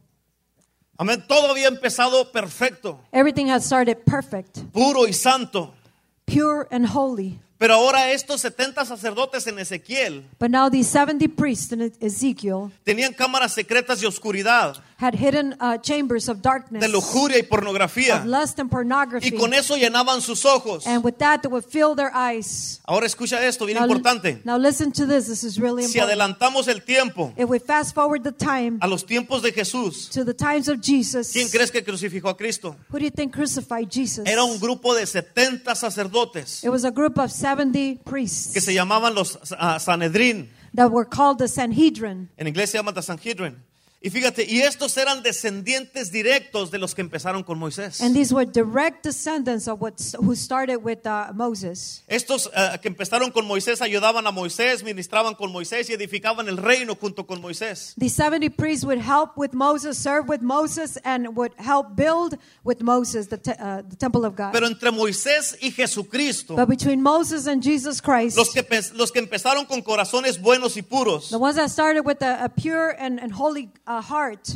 Amén. Todo había empezado perfecto, Everything had started perfect, puro y santo. pure, and holy. Pero ahora estos 70 sacerdotes en Ezequiel But now these 70 priests in Ezekiel tenían cámaras secretas de oscuridad, had hidden uh, chambers of darkness, de lujuria y of pornografía. lust and pornography. Y con eso llenaban sus ojos. And with that, they would fill their eyes. Ahora escucha esto, bien Now, importante. now listen to this. This is really Si important. adelantamos el tiempo If we fast forward the time a los tiempos de Jesús, to the times of Jesus, ¿quién crees que crucificó a Cristo? who do you think crucified Jesus? Era un grupo de 70 sacerdotes It was a group of 70 priests que se llamaban los ah, Sanedrín. that were called the Sanhedrin. En inglés se llama the Sanhedrin. Y fíjate, y estos eran descendientes directos de los que empezaron con Moisés. And these were direct descendants of what who started with uh, Moses. Estos ah, que empezaron con Moisés ayudaban a Moisés, ministraban con Moisés y edificaban el reino junto con Moisés. These 70 priests would help with Moses, serve with Moses, and would help build with Moses the, te- uh, the temple of God. Pero entre Moisés y Jesucristo, but between Moses and Jesus Christ, los que, los que empezaron con corazones buenos y puros, the ones that started with a, a pure and, and holy uh, heart,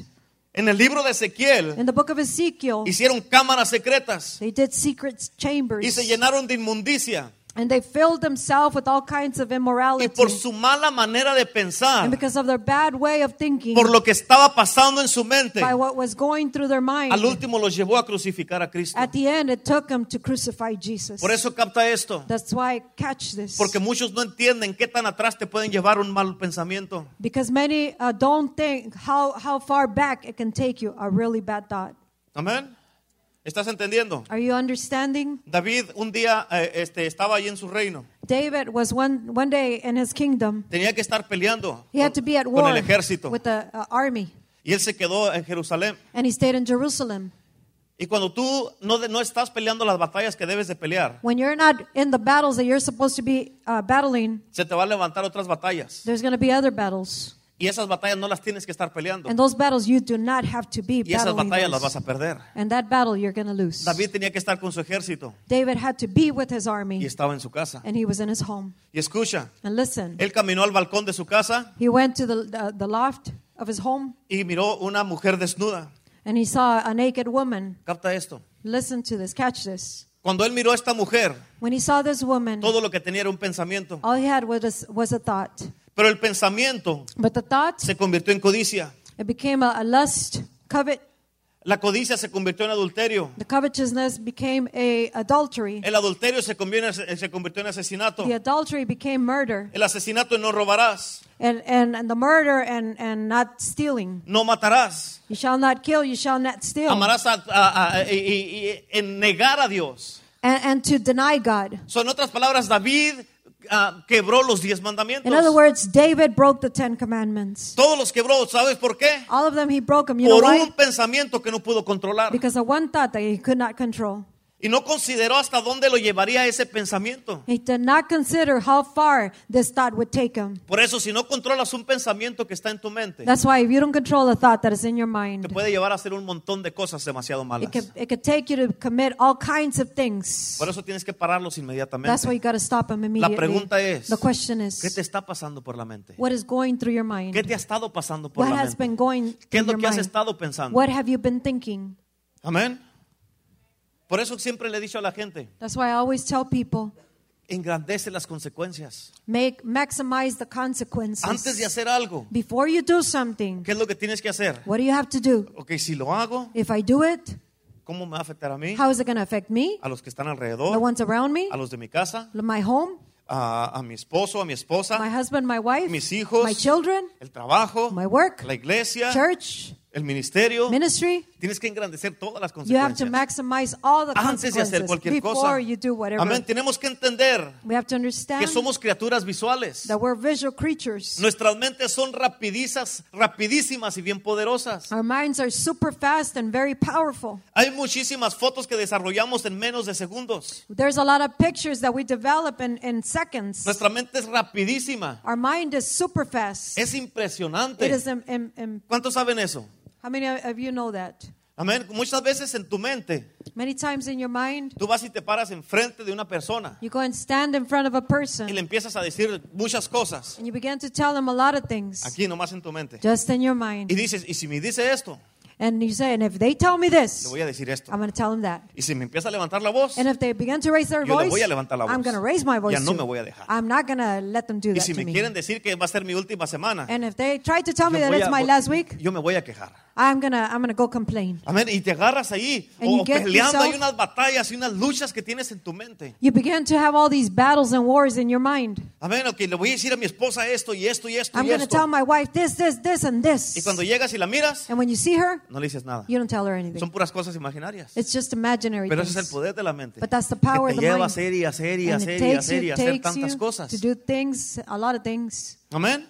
en el libro de Ezequiel in the book of Ezekiel, hicieron cámaras secretas they did secret chambers. y se llenaron de inmundicia. And they filled themselves with all kinds of Y immorality. por su mala manera de pensar, and because of their bad way of thinking, por lo que estaba pasando en su mente, by what was going through their mind, al último los llevó a crucificar a Cristo. at the end it took them to crucify Jesus. Por eso capta esto. That's why I catch this. Porque muchos no entienden qué tan atrás te pueden llevar un mal pensamiento. because many uh, don't think how, how far back it can take you, a really bad thought. Amén. ¿Estás entendiendo? Are you understanding? David un día eh, este, estaba ahí en su reino. David was one, one day in his kingdom. Tenía que estar peleando He had to be at con war el ejército. with the uh, army. Y él se quedó en Jerusalén. And he stayed in Jerusalem. Y cuando tú no, no estás peleando las batallas que debes de pelear, When you're not in the battles that you're supposed to be uh, battling, se te va a levantar otras batallas. there's going to be other battles. Y esas batallas no las tienes que estar peleando. And those battles you do not have to be Y esas batallas las vas a perder. And that battle you're going to lose. David tenía que estar con su ejército David had to be with his y army, estaba en su casa. and he was in his home. Y escucha, And listen, él caminó al balcón de su casa he went to the, uh, the loft of his home, y miró una mujer desnuda. and he saw a naked woman. Capta esto. Listen to this, catch this. Cuando él miró a esta mujer, When he saw this woman, todo lo que tenía era un pensamiento. all he had was a, was a thought. Pero el pensamiento But the thought, se convirtió en codicia. it became a, a lust, covet. La codicia se convirtió en adulterio. The covetousness became a adultery. El adulterio se convirtió en, se convirtió en asesinato. The adultery became murder. El asesinato no robarás. And, and, and the murder and, and not stealing. No matarás. You shall not kill, you shall not steal. Amarás a, a- a- y- y- y- en negar a Dios. And, and to deny God. Son otras palabras, David ah, quebró los diez mandamientos. In other words, David broke the Ten Commandments. Todos los quebró, ¿sabes por qué? All of them, he broke them. You know Por why? un pensamiento que no pudo controlar. Because of one thought that he could not control. Y no consideró hasta dónde lo llevaría ese pensamiento. He did not consider how far this thought would take him. Por eso, si no controlas un pensamiento que está en tu mente, That's why if you don't control a thought that is in your te mind, puede llevar a hacer un montón de cosas demasiado it malas. could, it could take you to commit all kinds of things. Por eso tienes que pararlos That's why inmediatamente. you got to stop La immediately. pregunta es, The question ¿qué te is, está pasando por la mente? what is going through your mind? ¿Qué te ha estado pasando por What la has been going ¿Qué es lo your que has mind? estado pensando? What have you been thinking? Amén. Por eso siempre le he dicho a la gente, That's why I always tell people, engrandece las consecuencias. make maximize the consequences. Antes de hacer algo, Before you do something, ¿qué es lo que tienes que hacer? what do you have to do? Ok, si lo hago, If I do it, ¿cómo me va a afectar a mí? how is it going to affect me, A los que están the alrededor, ones around me, a los de mi casa, my home, a, a mi esposo, a mi esposa, my husband, my wife, mis hijos, my children, el trabajo, my work, la iglesia, church, el ministerio. ministry? Tienes que engrandecer todas las You have to consecuencias. maximize all the Antes de hacer consequences cualquier before cosa. you do whatever. Amén. Tenemos que entender We have to que understand somos criaturas visuales. that we're visual creatures. Nuestras mentes son rapidizas, rapidísimas y bien poderosas. Our minds are super fast and very powerful. Hay muchísimas fotos que desarrollamos en menos de segundos. There's a lot of pictures that we develop in, in seconds. Nuestra mente es rapidísima. Our mind is super fast. Es It impresionante. is im- im- im- ¿Cuántos saben eso? How many of you know that? Amén. Muchas veces en tu mente, Many times in your mind, tú vas y te paras enfrente de una persona you go and stand in front of a person le empiezas a decir muchas cosas. and you begin to tell them a lot of things Aquí nomás en tu mente. just in your Y mind. dices, y si me dice esto, And you say, and if they tell me le this, voy a decir esto. I'm going to tell them that. Y si me empieza a levantar la voz, And if they begin to raise their Yo le voice, voy a levantar la I'm going to raise my voice Ya no too. me voy a dejar. I'm not going to let them do y that si to me quieren decir que va a ser mi última semana, And if they try to tell me that voy it's my last week, yo me voy a quejar. I'm going to I'm going to go complain. Amén. Y te agarras ahí And o you get peleando. yourself- Hay unas batallas y unas luchas que tienes en tu mente. You begin to have all these battles and wars in your mind. Amén. Ok, le voy a decir a mi esposa esto y esto y esto I'm y going to tell my wife this, this, this, and Y this. cuando llegas y la miras, And when you see her, no le dices nada. you don't tell her anything. Son puras cosas imaginarias. It's just imaginary Pero ese es el poder de la mente. But that's the power que of te the lleva a mind. hacer y hacer y And hacer y hacer y hacer tantas cosas. to do things, a lot of things. Amén.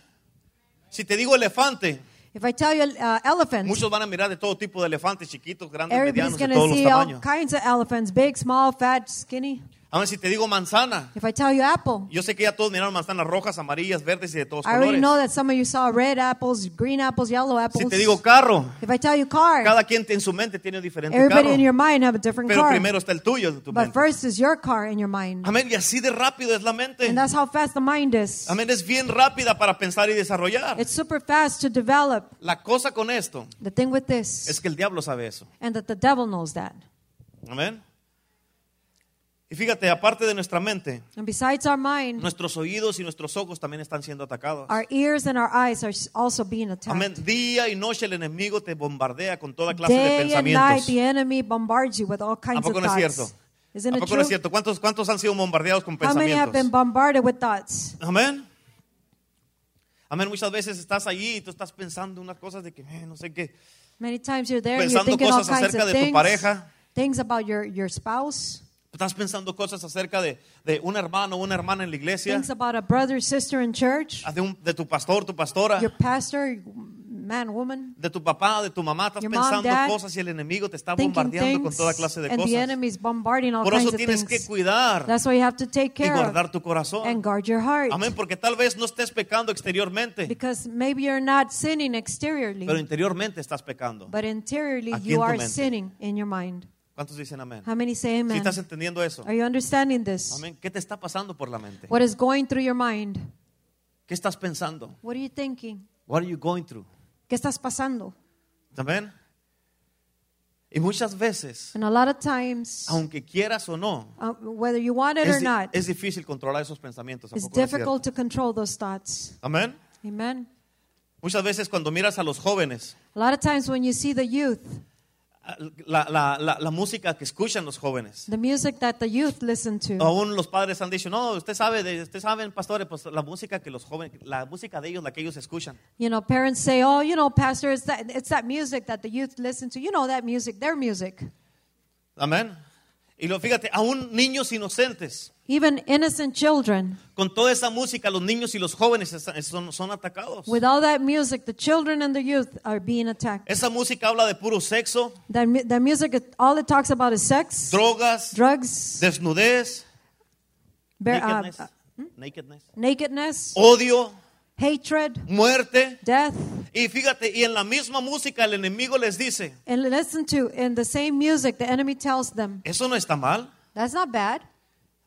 Si te digo elefante, If I tell you uh, elephant, muchos van a mirar de todo tipo de elefantes, chiquitos, grandes, medianos, de todos to los all tamaños. kinds of elephants, big, small, fat, skinny. Amén. Si te digo manzana, If I tell you apple, yo sé que ya todos miraron manzanas rojas, amarillas, verdes y de todos I already colores. know that some of you saw red apples, green apples, yellow Si apples. te digo carro, If I tell you car, cada quien en su mente tiene un diferente everybody carro. in your mind have a different Pero car. primero está el tuyo en tu But mente. first is your car in your mind. Amén. Y así de rápido es la mente. And that's how fast the mind is. Amén. Es bien rápida para pensar y desarrollar. It's super fast to develop. La cosa con esto The thing with this, es que el diablo sabe eso. and that the devil knows that. Amén. Y fíjate, aparte de nuestra mente, And besides our mind, nuestros oídos y nuestros ojos también están siendo atacados. our ears and our eyes are also being Amén. attacked. Día y noche el enemigo te bombardea con toda clase de Day and night, pensamientos. the enemy bombards you with all ¿A kinds of poco no es cierto? thoughts. Isn't ¿A it poco no es true? cierto? ¿Cuántos, ¿Cuántos han sido bombardeados con How many have been pensamientos? bombarded with thoughts? Amén. Amén. Muchas veces estás allí y tú estás pensando unas cosas de que eh, no sé qué. Many times you're there and you're Pensando thinking all cosas kinds acerca of de tu things, pareja. things about your, your spouse, Estás pensando cosas acerca de, de un hermano o una hermana en la iglesia, things about a brother, sister in church, de, un- de tu pastor, tu pastora, your pastor, man, woman, de tu papá, de tu mamá. Estás Your mom, pensando dad, cosas y el enemigo te está bombardeando con toda clase de and the cosas. enemy's bombarding all Por eso kinds of tienes que things. cuidar That's why you have to take y care of guardar tu corazón. and guard your heart. Amén, porque tal vez no estés pecando exteriormente, Because maybe you're not sinning exteriorly, pero interiormente estás pecando. but interiorly Aquí you are sinning in your mind. ¿Cuántos dicen amén? How many say amen? estás entendiendo eso, Are you understanding this? amén. ¿Qué te está pasando por la mente? What is going through your mind? ¿Qué estás pensando? What are you thinking? What are you going through? ¿Qué estás pasando? Amén. Y muchas veces, And a lot of times, aunque quieras o no, uh, whether you want it es, or not, es difícil controlar esos pensamientos. ¿a it's difficult to control those thoughts. Amén. Amen. Muchas veces cuando miras a los jóvenes, A lot of times when you see the youth, la, la- la- la música que escuchan los jóvenes, the music that the youth listen to, aún los padres han dicho, no, usted sabe, de, usted saben, pastores, pues la música que los jóvenes, la música de ellos, la que ellos escuchan. you know, parents say, "Oh, you know, pastor, it's that it's that music that the youth listen to. You know that music, their music." Amén. Y lo fíjate, aún niños inocentes. Even innocent children. Con toda esa música, los niños y los jóvenes son, son atacados. With all that music, the children and the youth are being attacked. Esa música habla de puro sexo, That, mu- that music, all it talks about is sex, drogas, drugs, desnudez, bar- uh, nakedness, uh, nakedness, nakedness, odio, hatred, muerte. death. Y fíjate, y en la misma música el enemigo les dice, And listen to, in the same music, the enemy tells them, eso no está mal. that's not bad.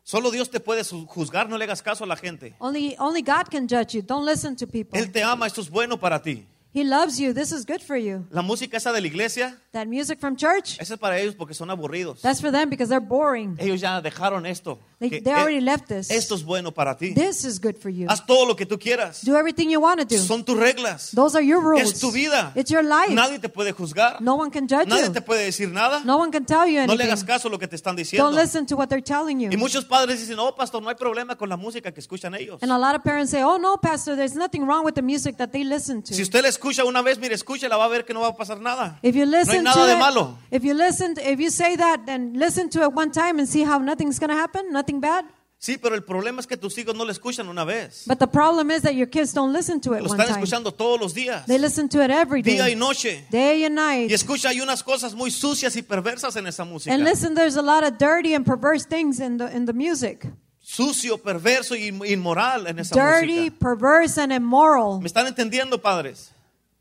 Solo Dios te puede juzgar, no le hagas caso a la gente. Only, only God can judge you. Don't listen to people. Él te ama, esto es bueno para ti. He loves you. This is good for you. La música esa de la iglesia, That music from church, esa es para ellos porque son aburridos. that's for them because they're boring. Ellos ya dejaron esto. They, que, they already eh, left this. esto es bueno para ti. This is good for you. Haz todo lo que tú quieras. Do everything you want to do. Son tus reglas. Those are your rules. Es tu vida. It's your life. Nadie te puede juzgar. No one can judge Nadie you. te puede decir nada. No one can tell you No le anything. hagas caso a lo que te están diciendo. Don't listen to what they're telling you. Y muchos padres dicen, no, pastor, no hay problema con la música que escuchan ellos. And a lot of parents say, oh no, pastor, there's nothing wrong with the music that they listen to. Si usted la escucha una vez, mire, escúchela, va a ver que no va a pasar nada. If you No hay listen nada de to malo. it, if you listen, if you say that, then listen to it one time and see how nothing's going to happen, nothing bad. Sí, pero el problema es que tus hijos no la escuchan una vez. But the problem is that your kids don't listen to it Lo one están time. escuchando todos los días, They listen to it every día y day, noche. day and Y night. escucha, hay unas cosas muy sucias y perversas en esa música. And listen, there's a lot of dirty and perverse things in the in the music. Sucio, perverso y inmoral en esa Dirty, música. perverse, and immoral. ¿Me están entendiendo, padres?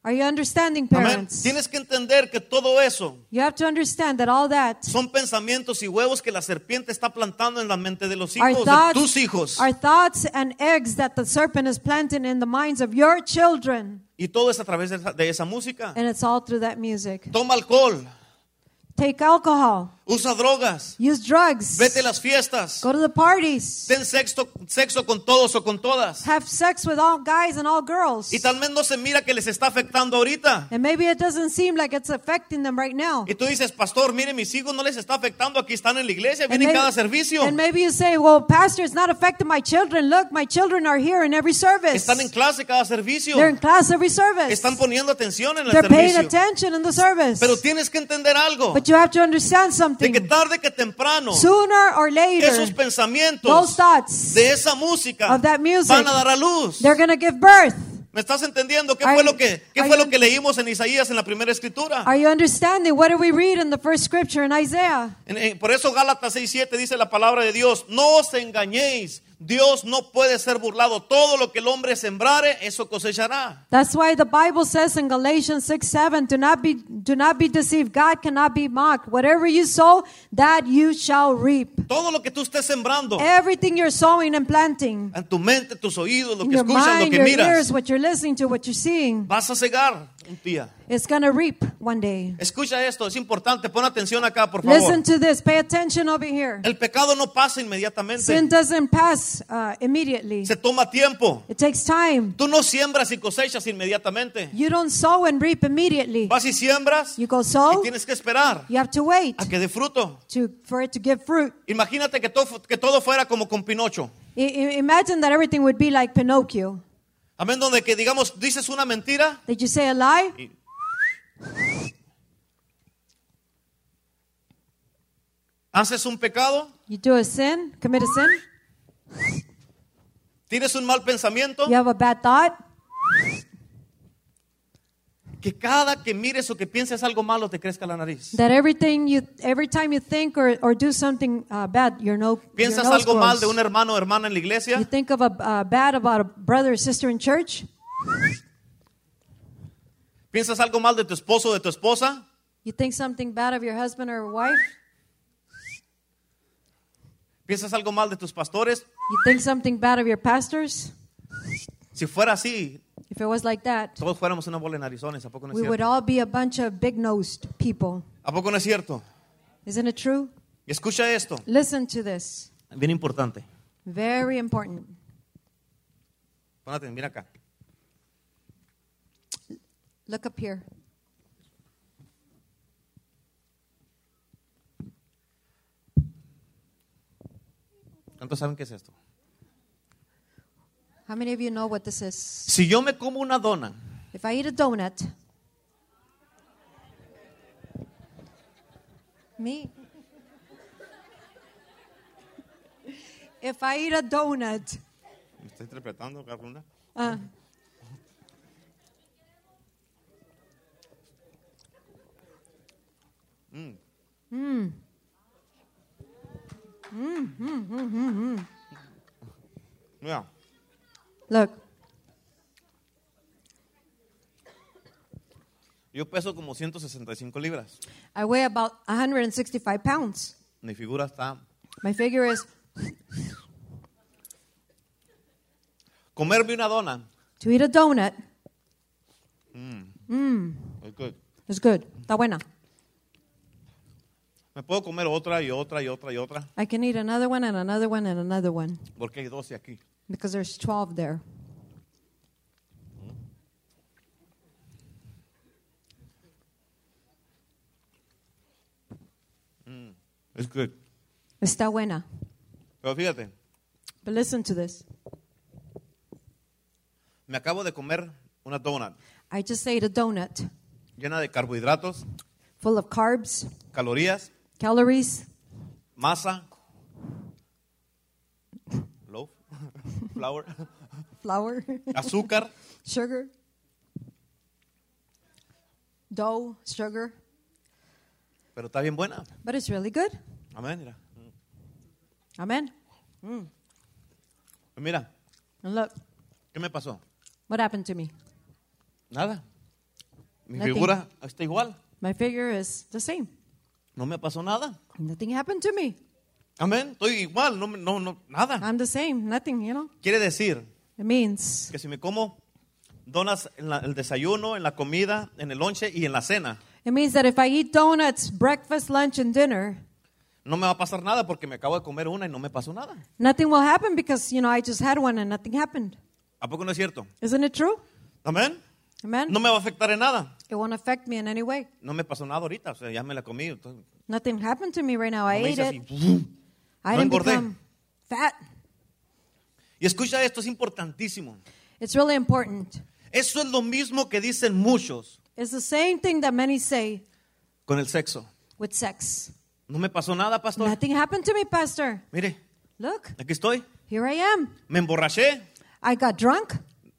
Are you understanding, Amén. parents? Tienes que entender que todo eso You have to understand that all that son pensamientos y huevos que la serpiente está plantando en la mente de los are hijos, de thoughts, tus hijos. are thoughts and eggs that the serpent is planting in the minds of your children. Y todo es a través de esa, de esa música. And it's all through that music. Toma alcohol, Take alcohol, usa drogas, use drugs, vete a las fiestas, go to the parties, ten sexo, sexo con todos o con todas. have sex with all guys and all girls. Y tal vez no se mira que les está afectando ahorita. And maybe it doesn't seem like it's affecting them right now. Y tú dices, pastor, mire, mis hijos no les está afectando, aquí están en la iglesia, And vienen maybe, cada servicio. and maybe you say, well, pastor, it's not affecting my children. Look, my children are here in every service. Están en clase cada servicio. They're in class every service. Están poniendo atención en el They're paying servicio. attention in the service. Pero tienes que entender algo, But you have to understand de que tarde que temprano, Sooner or later, esos pensamientos those thoughts, de esa música of that music, van a dar a luz. they're going to give birth. ¿Me estás entendiendo? ¿Qué Are fue you- lo que, qué fue you- lo que leímos en Isaías en la primera escritura? Are you understanding? What do we read in the first scripture in Isaiah? En- en- por eso Gálatas 6:7 dice la palabra de Dios, no os engañéis, Dios no puede ser burlado, todo lo que el hombre sembrare, eso cosechará. That's why the Bible says in Galatians 6 7, do not be do not be deceived. God cannot be mocked. Whatever you sow, that you shall reap. Todo lo que tú estés sembrando, Everything you're sowing and planting, en tu mente, tus oídos, lo que escuchas, lo mind, que your miras, ears, what you're listening to, what you're seeing, vas a cegar un día. it's gonna reap one day. Escucha esto, es importante, pon atención acá, por favor. Listen to this. Pay attention over here. El pecado no pasa inmediatamente, Sin doesn't pass uh, immediately. se toma tiempo. It takes time. Tú no siembras y cosechas inmediatamente. You don't sow and reap immediately. Vas y siembras You go y sow. tienes que esperar You have to wait a que dé fruto. to for it to give fruit. Imagínate que todo, que todo fuera como con Pinocho. I- imagine that everything would be like Pinocchio. Amén, donde que digamos, dices una mentira Did you say a lie? y haces un pecado, You do a sin, commit a sin. tienes un mal pensamiento, You have a bad thought. Que cada que mires o que pienses algo malo te crezca la nariz. That everything you, every time you think or, or do something uh, bad, your, no, your Piensas nose algo mal grows. de un hermano o hermana en la You iglesia, think of a uh, bad about a brother or sister in church. piensas algo mal de tu esposo o de tu esposa, You think something bad of your husband or wife. piensas algo mal de tus pastores. You think something bad of your pastors. Si fuera así, If it was like that, todos fuéramos una bola de narizones, ¿a poco no es we would cierto? all be a bunch of big-nosed people. ¿A poco no es cierto? Isn't it true? Y escucha esto, Listen to this. bien importante. Very important. Póngate, mira acá. Look up here. ¿Cuántos saben qué es esto? How many of you know what this is? Si yo me como una dona If I eat a donut, me, If I eat a donut, ¿Me está interpretando uh, Mira, look, yo peso como 165 libras. I weigh about 165 pounds. Mi figura está... My figure is Comerme una dona. to eat a donut es good. is good. Está buena. Me puedo comer otra y otra y otra y otra. I can eat another one and another one and another one Porque hay 12 aquí. Because there's 12 there. Mm, it's good. Está buena. Pero fíjate, But listen to this. me acabo de comer una donut I just ate a donut llena de carbohidratos, full of carbs, calorías, calories, masa, flour, flour, azúcar, sugar, dough, sugar. pero está bien buena. But it's really good. Amén. Mira. Amen. Mira, And look, ¿qué me pasó? what happened to me? Nada. Mi Nothing. figura está igual. My figure is the same. No me pasó nada. Nothing happened to me. Amén. Estoy igual. No, no, no, nada. I'm the same. Nothing, you know? Quiere decir It means que si me como donas en la- el desayuno, en la comida, en el lonche y en la cena, it means that if I eat donuts, breakfast, lunch, and dinner, no me va a pasar nada porque me acabo de comer una y no me pasó nada. nothing will happen because, you know, I just had one and nothing happened. ¿A poco no es cierto? Isn't it true? Amén. Amen? No me va a afectar en nada. It won't affect me in any way. No me pasó nada ahorita, o sea, ya me la comí. entonces, Nothing happened to me right now. I no me ate hice it. así. I No didn't engordé. become fat. Y escucha esto, es importantísimo. It's really important. Eso es lo mismo que dicen muchos It's the same thing that many say con el sexo. with sex. No me pasó nada, pastor. Nothing happened to me, Pastor. Mire, Look, aquí estoy. here I am. Me emborraché. I got drunk.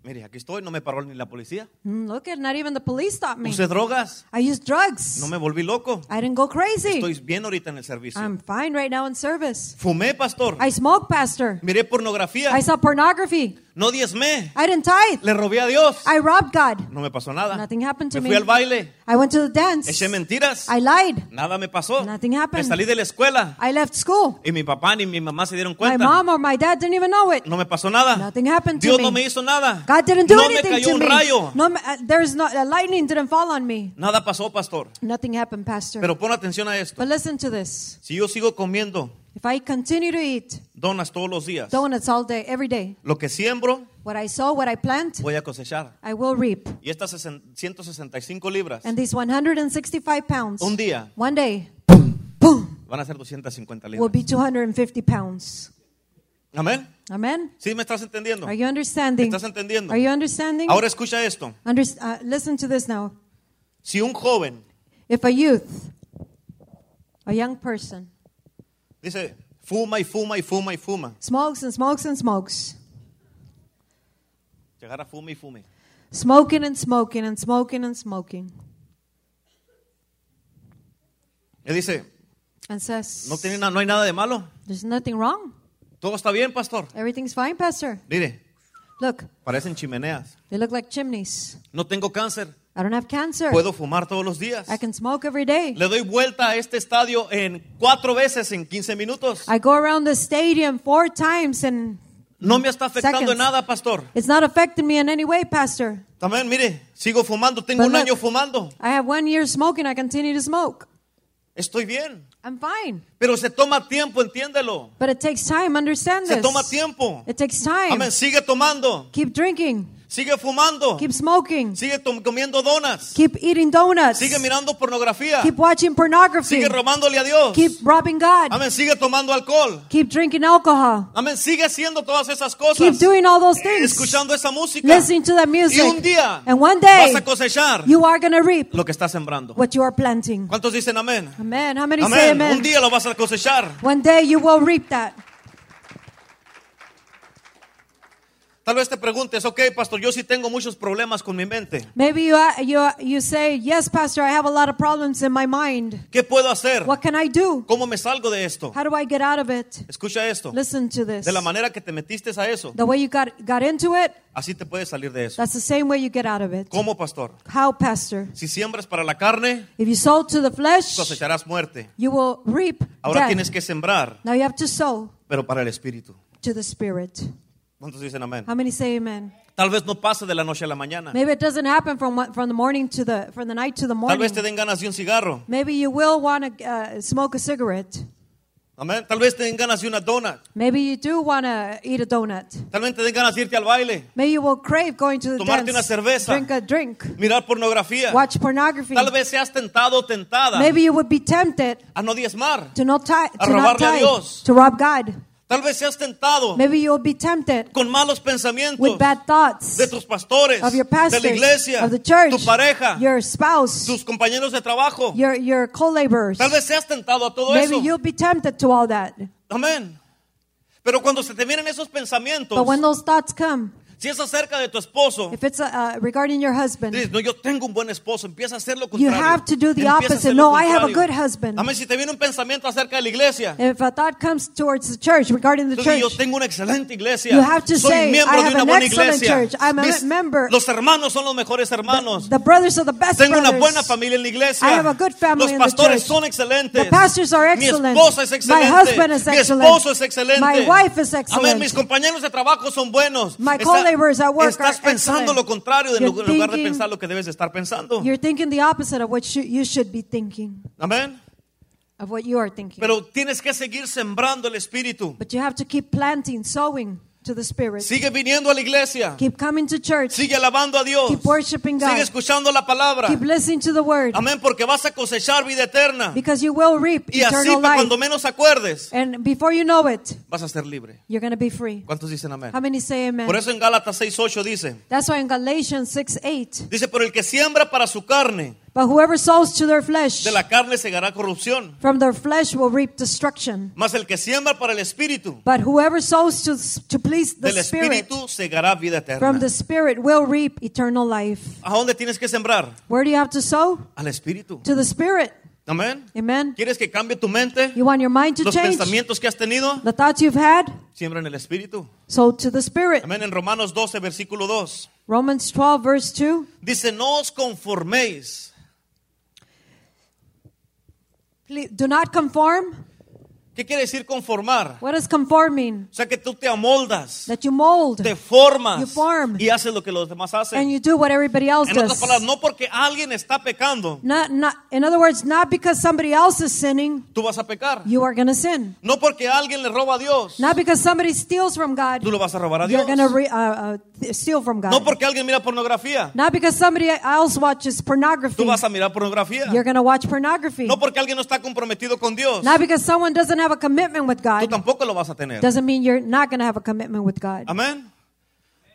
Mire, aquí estoy. No me paró ni la policía. Mm, Look at not even the police stopped me. Usé drogas. I used drugs. No me volví loco. I didn't go crazy. Estoy bien ahorita en el servicio. I'm fine right now in service. Fumé, pastor. I smoked, Pastor. Miré pornografía. I saw pornography. No diezmé. I didn't tithe. Le robé a Dios. I robbed God. No me pasó nada. Nothing happened to Me me. fui al baile. I went to the dance. Eché mentiras. I lied. Nada me pasó. Nothing happened. Me salí de la escuela. I left school. Y mi papá ni mi mamá se dieron My cuenta. mom or my dad didn't even know it. No me pasó nada. Nothing happened to Dios me. no me hizo nada. God didn't do no me anything cayó to un me. rayo. No, uh, there's no uh, lightning didn't fall on me. Nada pasó, pastor. Nothing happened, Pastor. Pero pon atención a esto. but listen to this. Si yo sigo comiendo If I continue to eat donuts todos los días, donuts all day, every day, lo que siembro, what I sow, what I plant, voy a cosechar. I will reap. Y estas 165 libras, And these 165 pounds, un día, one day, boom, van a ser 250 will be 250 pounds. Amén. Amen. ¿Sí me estás entendiendo? Are you understanding? ¿Estás entendiendo? Are you understanding? Ahora escucha esto. Under, uh, listen to this now. Si un joven If a youth, a young person, dice, fuma y fuma y fuma y fuma, smokes and smokes and smokes, llegar a fume y fume, smoking and smoking and smoking and smoking, y dice, and says, no, tiene na- no hay nada de malo, There's nothing wrong. todo está bien, pastor. Everything's fine, Pastor. Mire, Look, parecen chimeneas. they look like chimneys. No tengo cáncer, I don't have cancer. puedo fumar todos los días. I can smoke every day. Le doy vuelta a este estadio en cuatro veces en 15 minutos. I go around the stadium four times and No me está afectando Seconds. en nada, pastor. it's not affecting me in any way, Pastor. También, mire, sigo fumando, tengo But un look. año fumando. I have one year smoking. I continue to smoke. Estoy bien. I'm fine. Pero se toma tiempo, entiéndelo. But it takes time. Understand Se this. toma tiempo. It takes time. Amén, sigue tomando, Keep drinking. Sigue fumando, Keep smoking. sigue comiendo donas, Keep eating donuts. sigue mirando pornografía, Keep watching pornography. sigue robándole a Dios. Keep robbing God. Amén, sigue tomando alcohol. Keep drinking alcohol. Amén, sigue haciendo todas esas cosas. Keep doing all those things. Escuchando esa música. Listening to that Y music. un día And one day, vas a cosechar you are going to reap lo que estás sembrando. what you are planting. ¿Cuántos dicen amén? Amen. How many say Amén. amen? Un día lo vas a cosechar. One day you will reap that. Tal vez te preguntes, ok, pastor, yo sí tengo muchos problemas con mi mente. Maybe you, you, you say, Yes, Pastor, I have a lot of problems in my mind. ¿Qué puedo hacer? What can I do? ¿Cómo me salgo de esto? How do I get out of it? Escucha esto. Listen to this. De la manera que te metiste a eso, The way you got, got into it, así te puedes salir de eso. that's the same way you get out of it. ¿Cómo, pastor? How, Pastor? Si siembras para la carne, If you sow to the flesh, cosecharás muerte. you will reap Ahora death. tienes que sembrar, Now you have to sow pero para el espíritu. to the Spirit. ¿Cuántos dicen amén? How many say amen? Tal vez no pase de la noche a la mañana. Maybe it doesn't happen from from the morning to the from the night to the Tal morning. vez te den ganas de un cigarro. Maybe you will want to uh, smoke a cigarette. Amén. Tal vez te den ganas de una donut. Maybe you do want to eat a donut. Tal vez te den ganas de irte al baile, Maybe you will crave going to the Tomarte una cerveza. drink a drink, mirar pornografía. watch pornography. Tal vez seas tentado o tentada Maybe you would be tempted a no diezmar. to not tie, A to not robarle a Dios. to rob God. Tal vez seas tentado Maybe you will be tempted con malos pensamientos with bad thoughts de tus pastores, of your de pastors, la iglesia, of the church, tu pareja, your spouse, tus compañeros de trabajo. your your co-laborers. Tal vez seas tentado a todo Maybe eso. you'll be tempted to all that. Amén. Pero cuando se te vienen esos pensamientos, But when those thoughts come, si es acerca de tu esposo, if it's uh, regarding your husband, dices, no, yo tengo un buen esposo, empieza a hacer lo You contrario. have to do the Empieza a opposite. lo No, I have a contrario. good husband. Amén. Si te viene un pensamiento acerca de la iglesia, if a thought comes towards the church regarding the entonces yo church, tengo una excelente iglesia. You have to Soy say, miembro "I de have una an buena excellent iglesia. church. I'm a Mis- member." Los hermanos son los mejores hermanos. the brothers are the best Tengo una brothers. buena familia en la iglesia. I have a good family Los in the pastores church. son excelentes. The pastors are Mi excellent. esposa es excelente. My husband is Mi excellent. esposo es excelente. My wife is Amén. excellent. Mis compañeros de trabajo son buenos. My Está- co-laborers at work Estás are pensando excellent. lo contrario You're en lugar de thinking- pensar lo que debes estar pensando. You're thinking the opposite of what you, you should be thinking, Amén. of what you are thinking. Pero tienes que seguir sembrando el espíritu. but you have to keep planting, sowing to the Spirit. Sigue viniendo a la iglesia. Keep coming to church. Sigue alabando a Dios. Keep worshiping God. Sigue escuchando la palabra. Keep listening to the Word. Amén, porque vas a cosechar vida eterna. Because you will reap Y así, eternal life. cuando menos acuerdes, And before you know it, vas a ser libre. you're going to be free. ¿Cuántos dicen amén? How many say amen? Por eso en Gálatas 6:8 dice, That's why in Galatians 6 8, dice, pero el que siembra para su carne, but whoever sows to their flesh, de la carne segará corrupción. from their flesh will reap destruction. Mas el que siembra para el espíritu, But whoever sows to, to please the del Spirit, espíritu segará vida from the Spirit will reap eternal life. ¿A dónde tienes que sembrar? Where do you have to sow? Al espíritu. To the Spirit. Amén. Amen. ¿Quieres que cambie tu mente? You want your mind to Los change? pensamientos que has tenido, The thoughts you've had? siembra en el espíritu. Sow to the Spirit. Amén. En Romanos 12, versículo 2. Romans 12, verse 2. Dice, no os conforméis. Do not conform. ¿Qué quiere decir conformar? What does conform mean? O sea, que tú te amoldas, That you mold te formas You form. y haces lo que los demás and hacen. you do what everybody else En otras palabras, no porque alguien está pecando, Not, not, in other words, not because somebody else is sinning, tú vas a pecar. you are to sin. No porque alguien le roba a Dios, Not because somebody steals from God, tú lo vas a robar a you're Dios. going to re, uh, uh, steal from God. No porque alguien mira pornografía, Not because somebody else watches pornography, tú vas a mirar pornografía. you're to watch pornography. No porque alguien no está comprometido con Dios, Not because someone doesn't have a commitment with tú God, tampoco lo vas a tener. doesn't mean you're not going to have a commitment with God. Amén.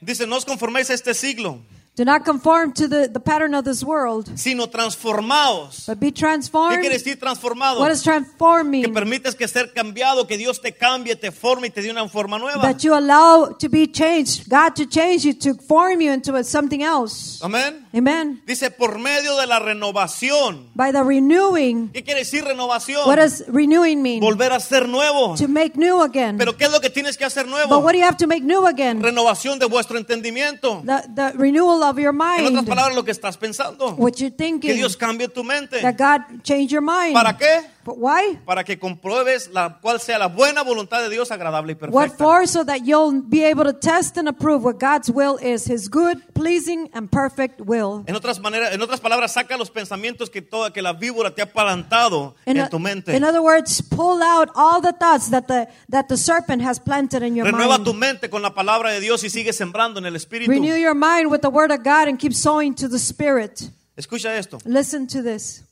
Dice, no os conforméis a este siglo, Do not conform to the, the pattern of this world, sino transformaos. but be ¿Qué transformed. quiere decir transformado? What does transform Que mean? permites que ser cambiado, que Dios te cambie, te forme y te dé una forma nueva. That you allow to be changed, God to change you, to form you into something else. Amén. Amen. Dice, por medio de la renovación. By the renewing, ¿Qué quiere decir renovación? what does renewing mean? Volver a ser nuevo. To make new again. Pero ¿qué es lo que tienes que hacer But what do you have to make new again? Renovación de vuestro entendimiento. The, the renewal of your En otras mind. palabras, lo que estás pensando. What you're Que thinking. Dios cambie tu mente. That God change your mind. ¿Para qué? But why? Para que compruebes la cual sea la buena voluntad de Dios agradable y What for? So that you'll be able to test and approve what God's will is, His good, pleasing, and perfect will. En otras maneras, en otras palabras, saca los pensamientos que toda que la víbora te ha plantado In, en tu mente. in other words, pull out all the thoughts that the that the serpent has planted in your Renueva tu mind. mente con la palabra de Dios y sigue sembrando en el espíritu. Renew your mind with the word of God and keep sowing to the Spirit. Escucha esto. Listen to this.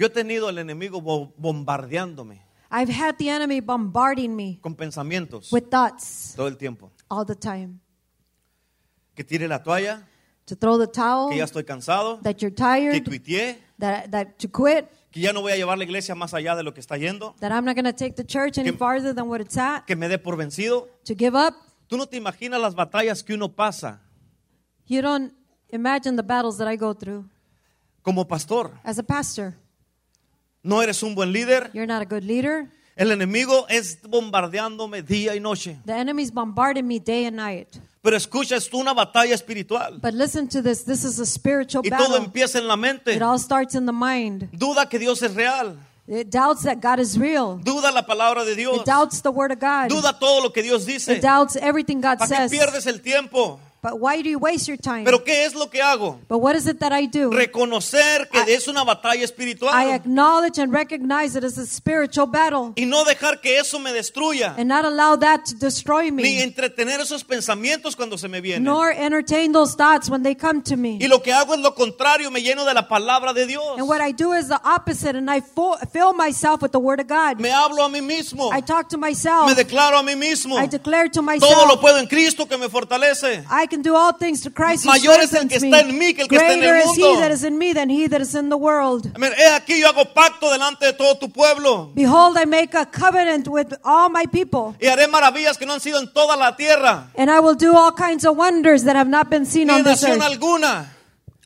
Yo he tenido al enemigo bo- bombardeándome I've had the enemy bombarding me con pensamientos with thoughts todo el tiempo. all the time. Que tire la toalla, To throw the towel, que ya estoy cansado, that you're que tired, tuiteé, that, that to quit, que ya no voy a llevar la iglesia más allá de lo que está yendo, that I'm not going to take the church any Que- farther than what it's at, que me dé por vencido. to give up. Tú no te imaginas las batallas que uno pasa You don't imagine the battles that I go through como pastor. as a pastor. No eres un buen líder. You're not a good leader. El enemigo es bombardeándome día y noche. The enemy's bombarding me day and night. Pero escucha, es una batalla espiritual. But listen to this. This is a spiritual Y todo empieza en la mente. It all starts in the mind. Duda que Dios es real. It doubts that God is real. Duda la palabra de Dios. It doubts the word of God. Duda todo lo que Dios dice. It doubts everything God ¿Para qué says. pierdes el tiempo? But why do you waste your time? Pero ¿qué es lo que hago? But what is it that I do? Reconocer que es una batalla I espiritual acknowledge and recognize it as a spiritual battle y no dejar que eso me destruya, and not allow that to destroy ni me, entretener esos pensamientos cuando se me vienen. nor entertain those thoughts when they come to me. Y lo que hago es lo contrario, me lleno de la palabra de Dios. And what I do is the opposite, and I fill myself with the Word of God. Me hablo a mí mismo, I talk to myself. me declaro a mí mismo. I declare to Todo lo myself, puedo en Cristo que me fortalece. I can do all things through Christ who Mayor es el strengthens que me. está en mí que el que está en Greater el is He that is in me than he that is in the world. Amén. He aquí yo hago pacto delante de todo tu pueblo Behold, I make a covenant with all my people, y haré maravillas que no han sido en toda la tierra, and I will do all kinds of wonders that have not been seen on this earth alguna.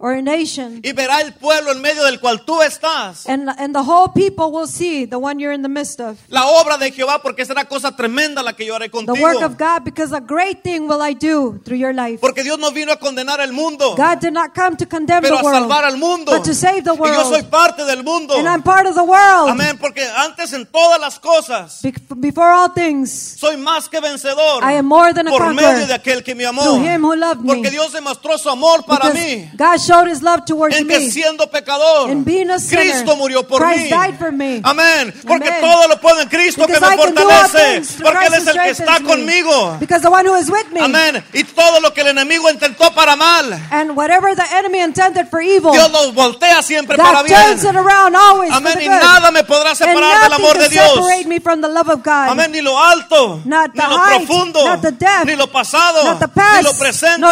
Or a nation. Y verá el pueblo en medio del cual tú estás. And, and the whole people will see the one you're in the midst of. La obra de Jehová, porque será cosa tremenda la que yo haré The contigo. work of God, because a great thing will I do through your life. Porque Dios no vino a condenar al mundo, God did not come to condemn pero the a world, salvar al mundo. but to save the Y yo soy world. parte del mundo. And I'm part of the world. Amén, porque antes en todas las cosas Be- Before all things, soy más que vencedor I am more than a por conqueror medio de aquel que me amó. through him who loved me. Porque Dios demostró su amor para because mí. God showed his love towards En que me. siendo pecador, In being a sinner, Cristo murió por Christ mí. died for me. Amén. Porque Amen. todo lo puedo en Cristo que Because me I do all fortalece. Porque Él es el que está me. conmigo. Because the one who is with me. Amén. Y todo lo que el enemigo intentó para mal, And whatever the enemy intended for evil, Dios lo voltea siempre para bien. turns it around always for Amén. Y nada me podrá separar del amor de Dios. me from the love of God. Amén. Ni lo alto, Not ni lo height, profundo, not the depth, ni lo pasado, not the ni past, lo presente,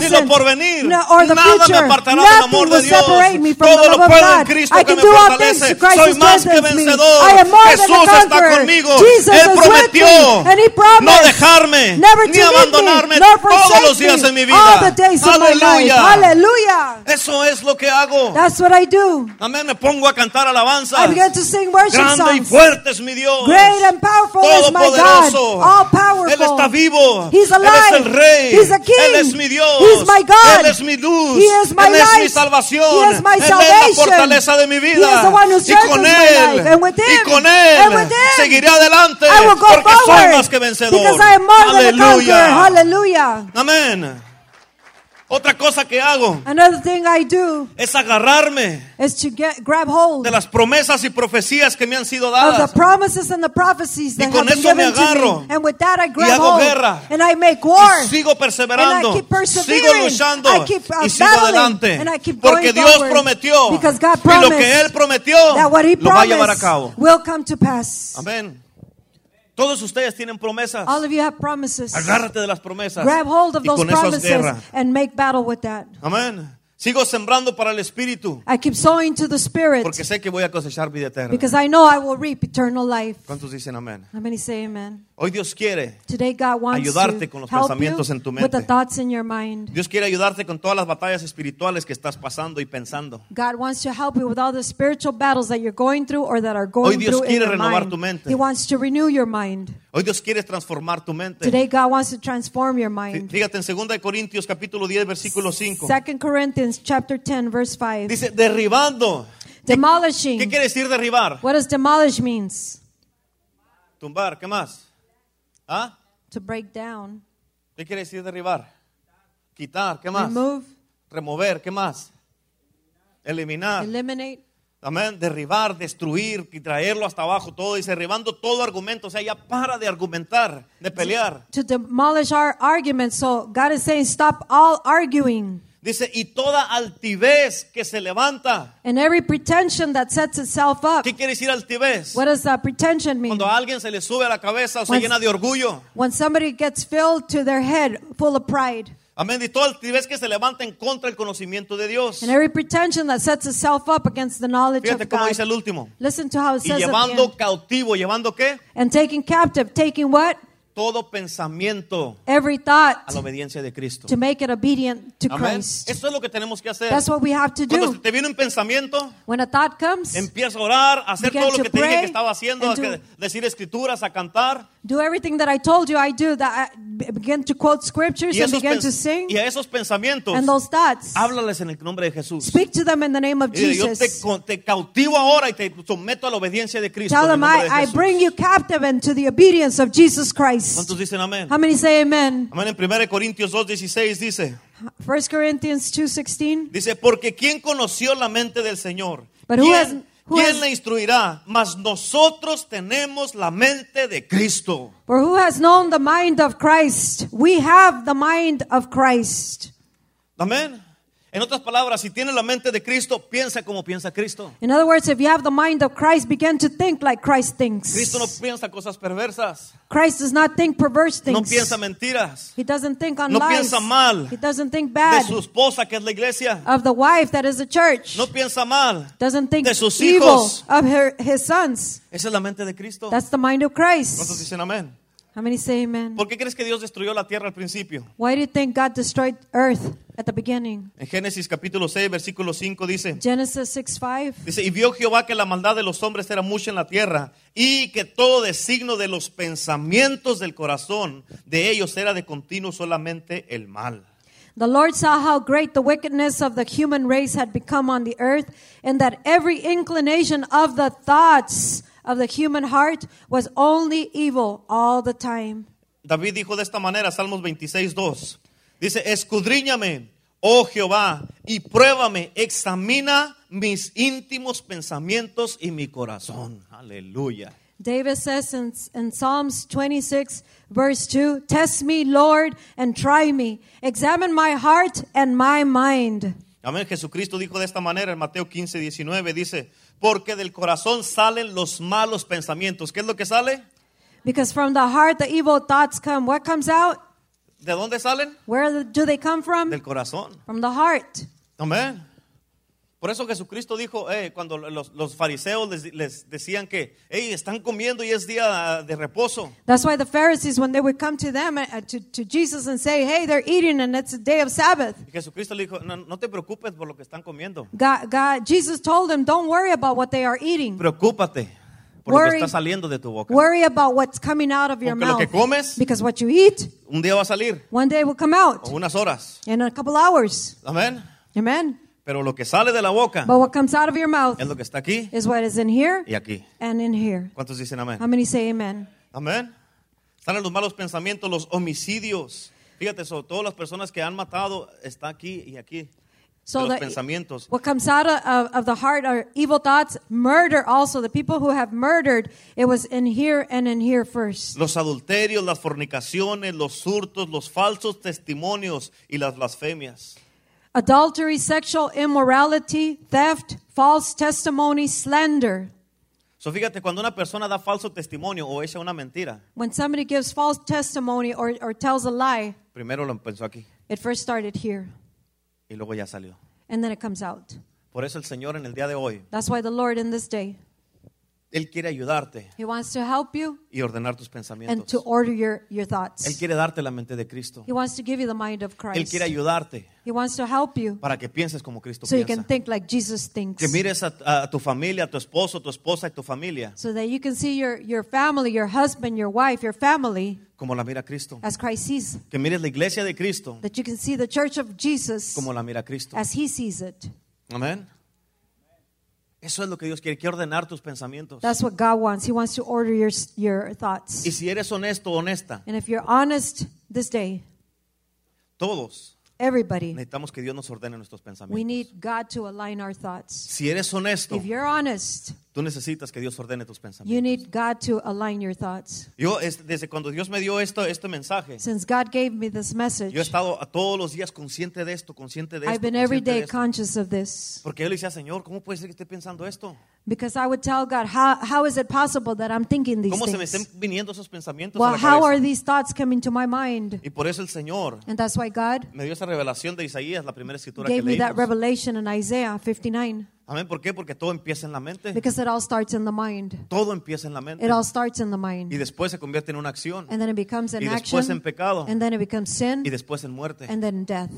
ni lo porvenir. no- or the Nada future. me apartará del amor de Dios. Todo lo puedo en. Cristo I que can me do all things fortalece. Soy más que vencedor. Jesús está conmigo. Jesus Él prometió no dejarme ni abandonarme todos los días en mi all the vida. days of my life. Aleluya. Hallelujah. Eso es lo que hago. That's what I do. Amén. Me pongo a cantar alabanza. I begin to sing worship Grande y songs. fuerte es mi Dios. Great and powerful is my God. Todopoderoso. All powerful. Él está vivo. Él es alive. el rey. He's a king. Él es mi Dios. He's my God. Él es mi luz. Él es mi salvación. He is my Él es la fortaleza de mi He vida. is the one who y con my él, with y him, con él, him, seguiré adelante. I will go porque soy más que vencedor. Aleluya. Hallelujah. Amén. Otra cosa que hago Another thing I do es agarrarme is to get grab hold de las promesas y profecías que me han sido of dadas. the promises and the prophecies that Y con have been eso me to agarro. me. And with that I grab hago hold. guerra. And I make war. Y sigo perseverando, And I keep sigo luchando I keep, uh, y sigo adelante. And I keep Porque Dios forward. prometió Because God y lo que Él prometió that what he lo va a llevar a cabo. will come to pass. Amén. Todos ustedes tienen promesas. All of you have promises. Agárrate de las promesas. Grab hold of y those con eso promises guerra. and make battle with that. Amén. Sigo sembrando para el Espíritu I keep sowing to the Spirit porque sé que voy a cosechar vida eterna. because I know I will reap eternal life. ¿Cuántos dicen amén? How many say amen? Hoy Dios quiere. Today God wants Ayudarte con los pensamientos en tu mente. Dios quiere ayudarte con todas las batallas espirituales que estás pasando y pensando. God wants to help you with all the spiritual battles that you're going through or that are going Hoy Dios quiere renovar tu mente. He wants to renew your mind. Hoy Dios quiere transformar tu mente. Today God wants to transform your Fí- mind. Fíjate en 2 de Corintios capítulo 10 versículo 5. 2 Corinthians chapter 10 verse 5. Dice derribando. ¿Qué Demolishing. quiere decir derribar? What does demolish means? Tumbar, ¿qué más? ¿Ah? To break down. ¿Qué quiere decir derribar? Quitar, ¿qué más? Remove, Remover, ¿qué más? Eliminar. eliminate. Amén. Derribar, destruir y traerlo hasta abajo todo. Dice derribando todo argumento. O sea, ya para de argumentar, de pelear. To demolish our arguments. So God is saying stop all arguing. Dice, y toda altivez que se levanta. And every pretension that sets itself up. ¿Qué quiere decir altivez? What does uh, pretension mean? Cuando a alguien se le sube a la cabeza o se When- llena de orgullo. When somebody gets filled to their head full of pride. Amén. Y toda altivez que se levanta en contra del conocimiento de Dios. And every pretension that sets itself up against the knowledge Fíjate of cómo God. dice el último. Listen to how it Y says at the llevando cautivo, llevando qué? And taking captive, taking what? Todo pensamiento every a la thought obediencia de Cristo. to make it obedient to Amén. Christ. Esto es lo que tenemos que hacer. That's what we have to Cuando do. te viene un pensamiento, When a thought comes, empieza a orar, a hacer todo lo que te dije que estaba haciendo, a decir escrituras, a cantar. Do everything that I told you I do. That I begin to quote scriptures and begin to sing. y a esos pensamientos, And those thoughts, háblales en el nombre de Jesús. speak to them in the name of Y dile, yo te, Jesus. te cautivo ahora y te someto a la obediencia de Cristo. Tell them I, I bring you captive into the obedience of Jesus Christ. ¿Cuántos dicen amén? How many say amen? Amén. En 1 Corintios 2.16 dice, 1 Corinthians 2:16. dice, porque ¿quién conoció la mente del Señor? But who ¿Quién, has- quién le instruirá? Mas nosotros tenemos la mente de Cristo. For who has known the mind of Christ? We have the mind of Christ. Amén. En otras palabras, si tienes la mente de Cristo, piensa como piensa Cristo. In other words, if you have the mind of Christ, begin to think like Christ thinks. Cristo no piensa cosas perversas, Christ does not think perverse no things. piensa mentiras. He doesn't think on No lies. piensa mal He doesn't think De bad su esposa, que es la iglesia, of the wife that is the church. no piensa mal. Doesn't think de sus evil hijos. of her, his sons. Esa es la mente de Cristo. That's the mind of ¿Cuántos Christ. dicen amén? How many say amen? ¿Por qué crees que Dios destruyó la tierra al principio? Why do you think God destroyed earth at the beginning? En Génesis capítulo 6, versículo 5 dice, Genesis 6 5. dice, y vio Jehová que la maldad de los hombres era mucha en la tierra y que todo designo de los pensamientos del corazón de ellos era de continuo solamente el mal. The Lord saw how great the wickedness of the human race had become on the earth, and that every inclination of the thoughts of the human heart was only evil all the time. David dijo de esta manera, Salmos 26, 2. Dice, escudriñame, oh Jehová, y pruébame, examina mis íntimos pensamientos y mi corazón. Aleluya. David says in, in Psalms 26, verse 2 Test me, Lord, and try me. Examine my heart and my mind. Amén. Jesucristo dijo de esta manera en Mateo 15, 19, dice, porque del corazón salen los malos pensamientos. ¿Qué es lo que sale? Because from the heart the evil thoughts come. What comes out? ¿De dónde salen? Where do they come from? Del corazón. From the heart. Amén. Por eso Jesucristo dijo, eh, cuando los, los fariseos les, les decían que, hey, están comiendo y es día de reposo. That's why the Pharisees, when they would come to them, uh, to, to Jesus and say, hey, they're eating and it's a day of Sabbath. Y Jesucristo le dijo, no, no te preocupes por lo que están comiendo. God, God, Jesus told them, don't worry about what they are eating. Preocúpate por lo Worry. que está saliendo de tu boca. Worry about what's coming out of your Porque lo que mouth. comes, Because what you eat, un día va a salir, one day will come out o unas horas. in a couple hours. Amén. Amen. Pero lo que sale de la boca But what comes out of your mouth es lo que está aquí is what is in here y aquí. and in here. ¿Cuántos dicen amén? How many say amen? Amén. Están en los malos pensamientos, los homicidios. Fíjate, sobre todo las personas que han matado, está aquí y aquí. So los pensamientos. What comes out of, of, of the heart are evil thoughts, murder also. The people who have murdered, it was in here and in here first. Los adulterios, las fornicaciones, los hurtos, los falsos testimonios y las blasfemias. Adultery, sexual immorality, theft, false testimony, slander. So fíjate, cuando una persona da falso testimonio o echa una mentira, When somebody gives false testimony or, or tells a lie, primero lo pensó aquí it first started here y luego ya salió. and then it comes out. Por eso el Señor en el día de hoy, That's why the Lord in this day, Él quiere ayudarte He wants to help you y ordenar tus and pensamientos. to order your, your Él thoughts. quiere darte la mente de Cristo. He wants to give you the mind of Él Christ. quiere ayudarte He wants to help you para que pienses como Cristo so you can piensa. think like Jesus thinks. Que mires a, a tu familia, a tu esposo, tu esposa y tu familia So that you can see your, your family, your husband, your wife, your family como la mira Cristo. as Christ sees. Que mires la iglesia de Cristo That you can see the church of Jesus como la mira Cristo. as He sees it. Amén. Eso es lo que Dios quiere, quiere ordenar tus pensamientos. That's what God wants. He wants to order your, your thoughts. Y si eres honesto honesta, And if you're honest this day, todos everybody, necesitamos que Dios nos ordene nuestros we pensamientos. need God to align our thoughts. Si eres honesto, If you're honest, tú necesitas que Dios ordene tus you pensamientos. need God to align your thoughts. Yo, es- desde cuando Dios me dio esto, este mensaje, Since God gave me this message, yo he estado a todos los días consciente de esto, consciente de I've esto. been every consciente de day esto. conscious of this. Porque yo le decía, Señor, ¿cómo puede ser que esté pensando esto? Because I would tell God, how, how is it possible that I'm thinking these ¿Cómo se me things? viniendo esos pensamientos a Well, la how are these thoughts coming to my mind? Y por eso el Señor And that's why God me dio esa revelación de Isaías, la primera escritura gave que me that leímos. revelation in Isaiah 59. Amén. ¿Por qué? Porque todo empieza en la mente. Because it all starts in the mind. Todo empieza en la mente. It all starts in the Y mind. después se convierte en una acción. And then it becomes an Y después en action. pecado. And then it becomes sin. Y después en muerte. And then death.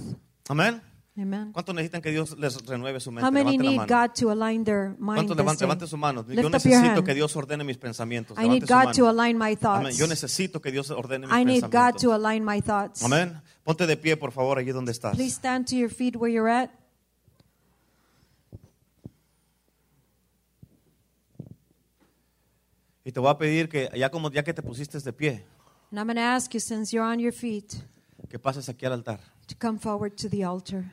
Amén. Amen. ¿Cuántos necesitan que Dios les renueve su mente? How many need. God to align their mind ¿Cuántos levanten, levante su mano? Yo Lift your necesito que. Dios ordene mis pensamientos. I need God to align my Amén. thoughts. Yo necesito que Dios ordene mis I need God pensamientos. to align my thoughts. Amén. Ponte de pie, por favor, allí donde estás. Please stand to your feet where you're at. Y te voy a pedir que ya como ya que te pusiste de pie, And I'm going to ask you, since you're on your feet, que pases aquí al altar. to come forward to the altar.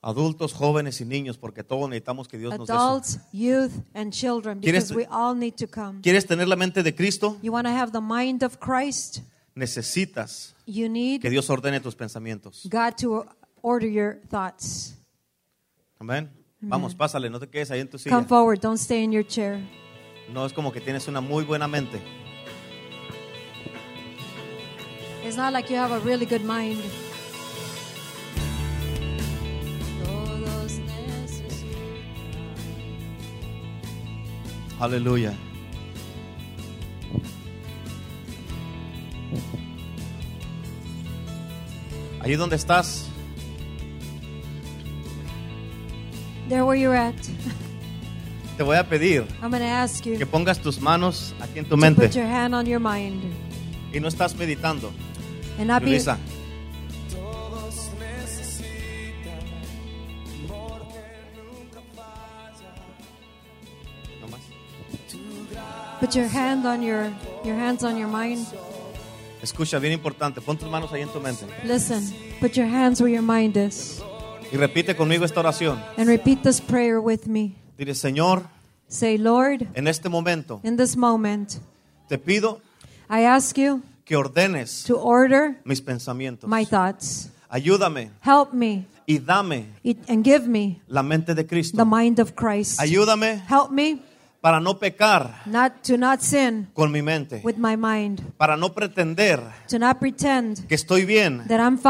Adultos, jóvenes y niños, porque todos necesitamos que Dios nos dé Adults, youth, and children, ¿Quieres- because we all need to come. ¿Quieres tener la mente de Cristo? You want to have the mind of Christ? Necesitas You que need Dios ordene tus pensamientos. God to order your thoughts. Amén. Vamos, pásale, no te quedes ahí en tu silla. Come forward, don't stay in your chair. No es como que tienes una muy buena mente. It's not like you have a really good mind. Aleluya. Allí donde estás, There where you're at, te voy a pedir I'm going to ask you que pongas tus manos aquí en tu to mente put your hand on your mind y no estás meditando. más. put your hand on your your hands on your mind. Escucha, bien importante, pon tus manos ahí en tu mente Listen, put your hands where your mind is y repite conmigo esta oración. and repeat this prayer with me. Dile, Señor, Say, Lord, en este momento in this moment, te pido I ask you que ordenes to order mis pensamientos. my thoughts. Ayúdame Help me y dame it- and give me la mente de Cristo. the mind of Christ. Ayúdame Help me para no pecar not to not sin con mi mente, with my mind, para no pretender to not pretend que estoy bien that I'm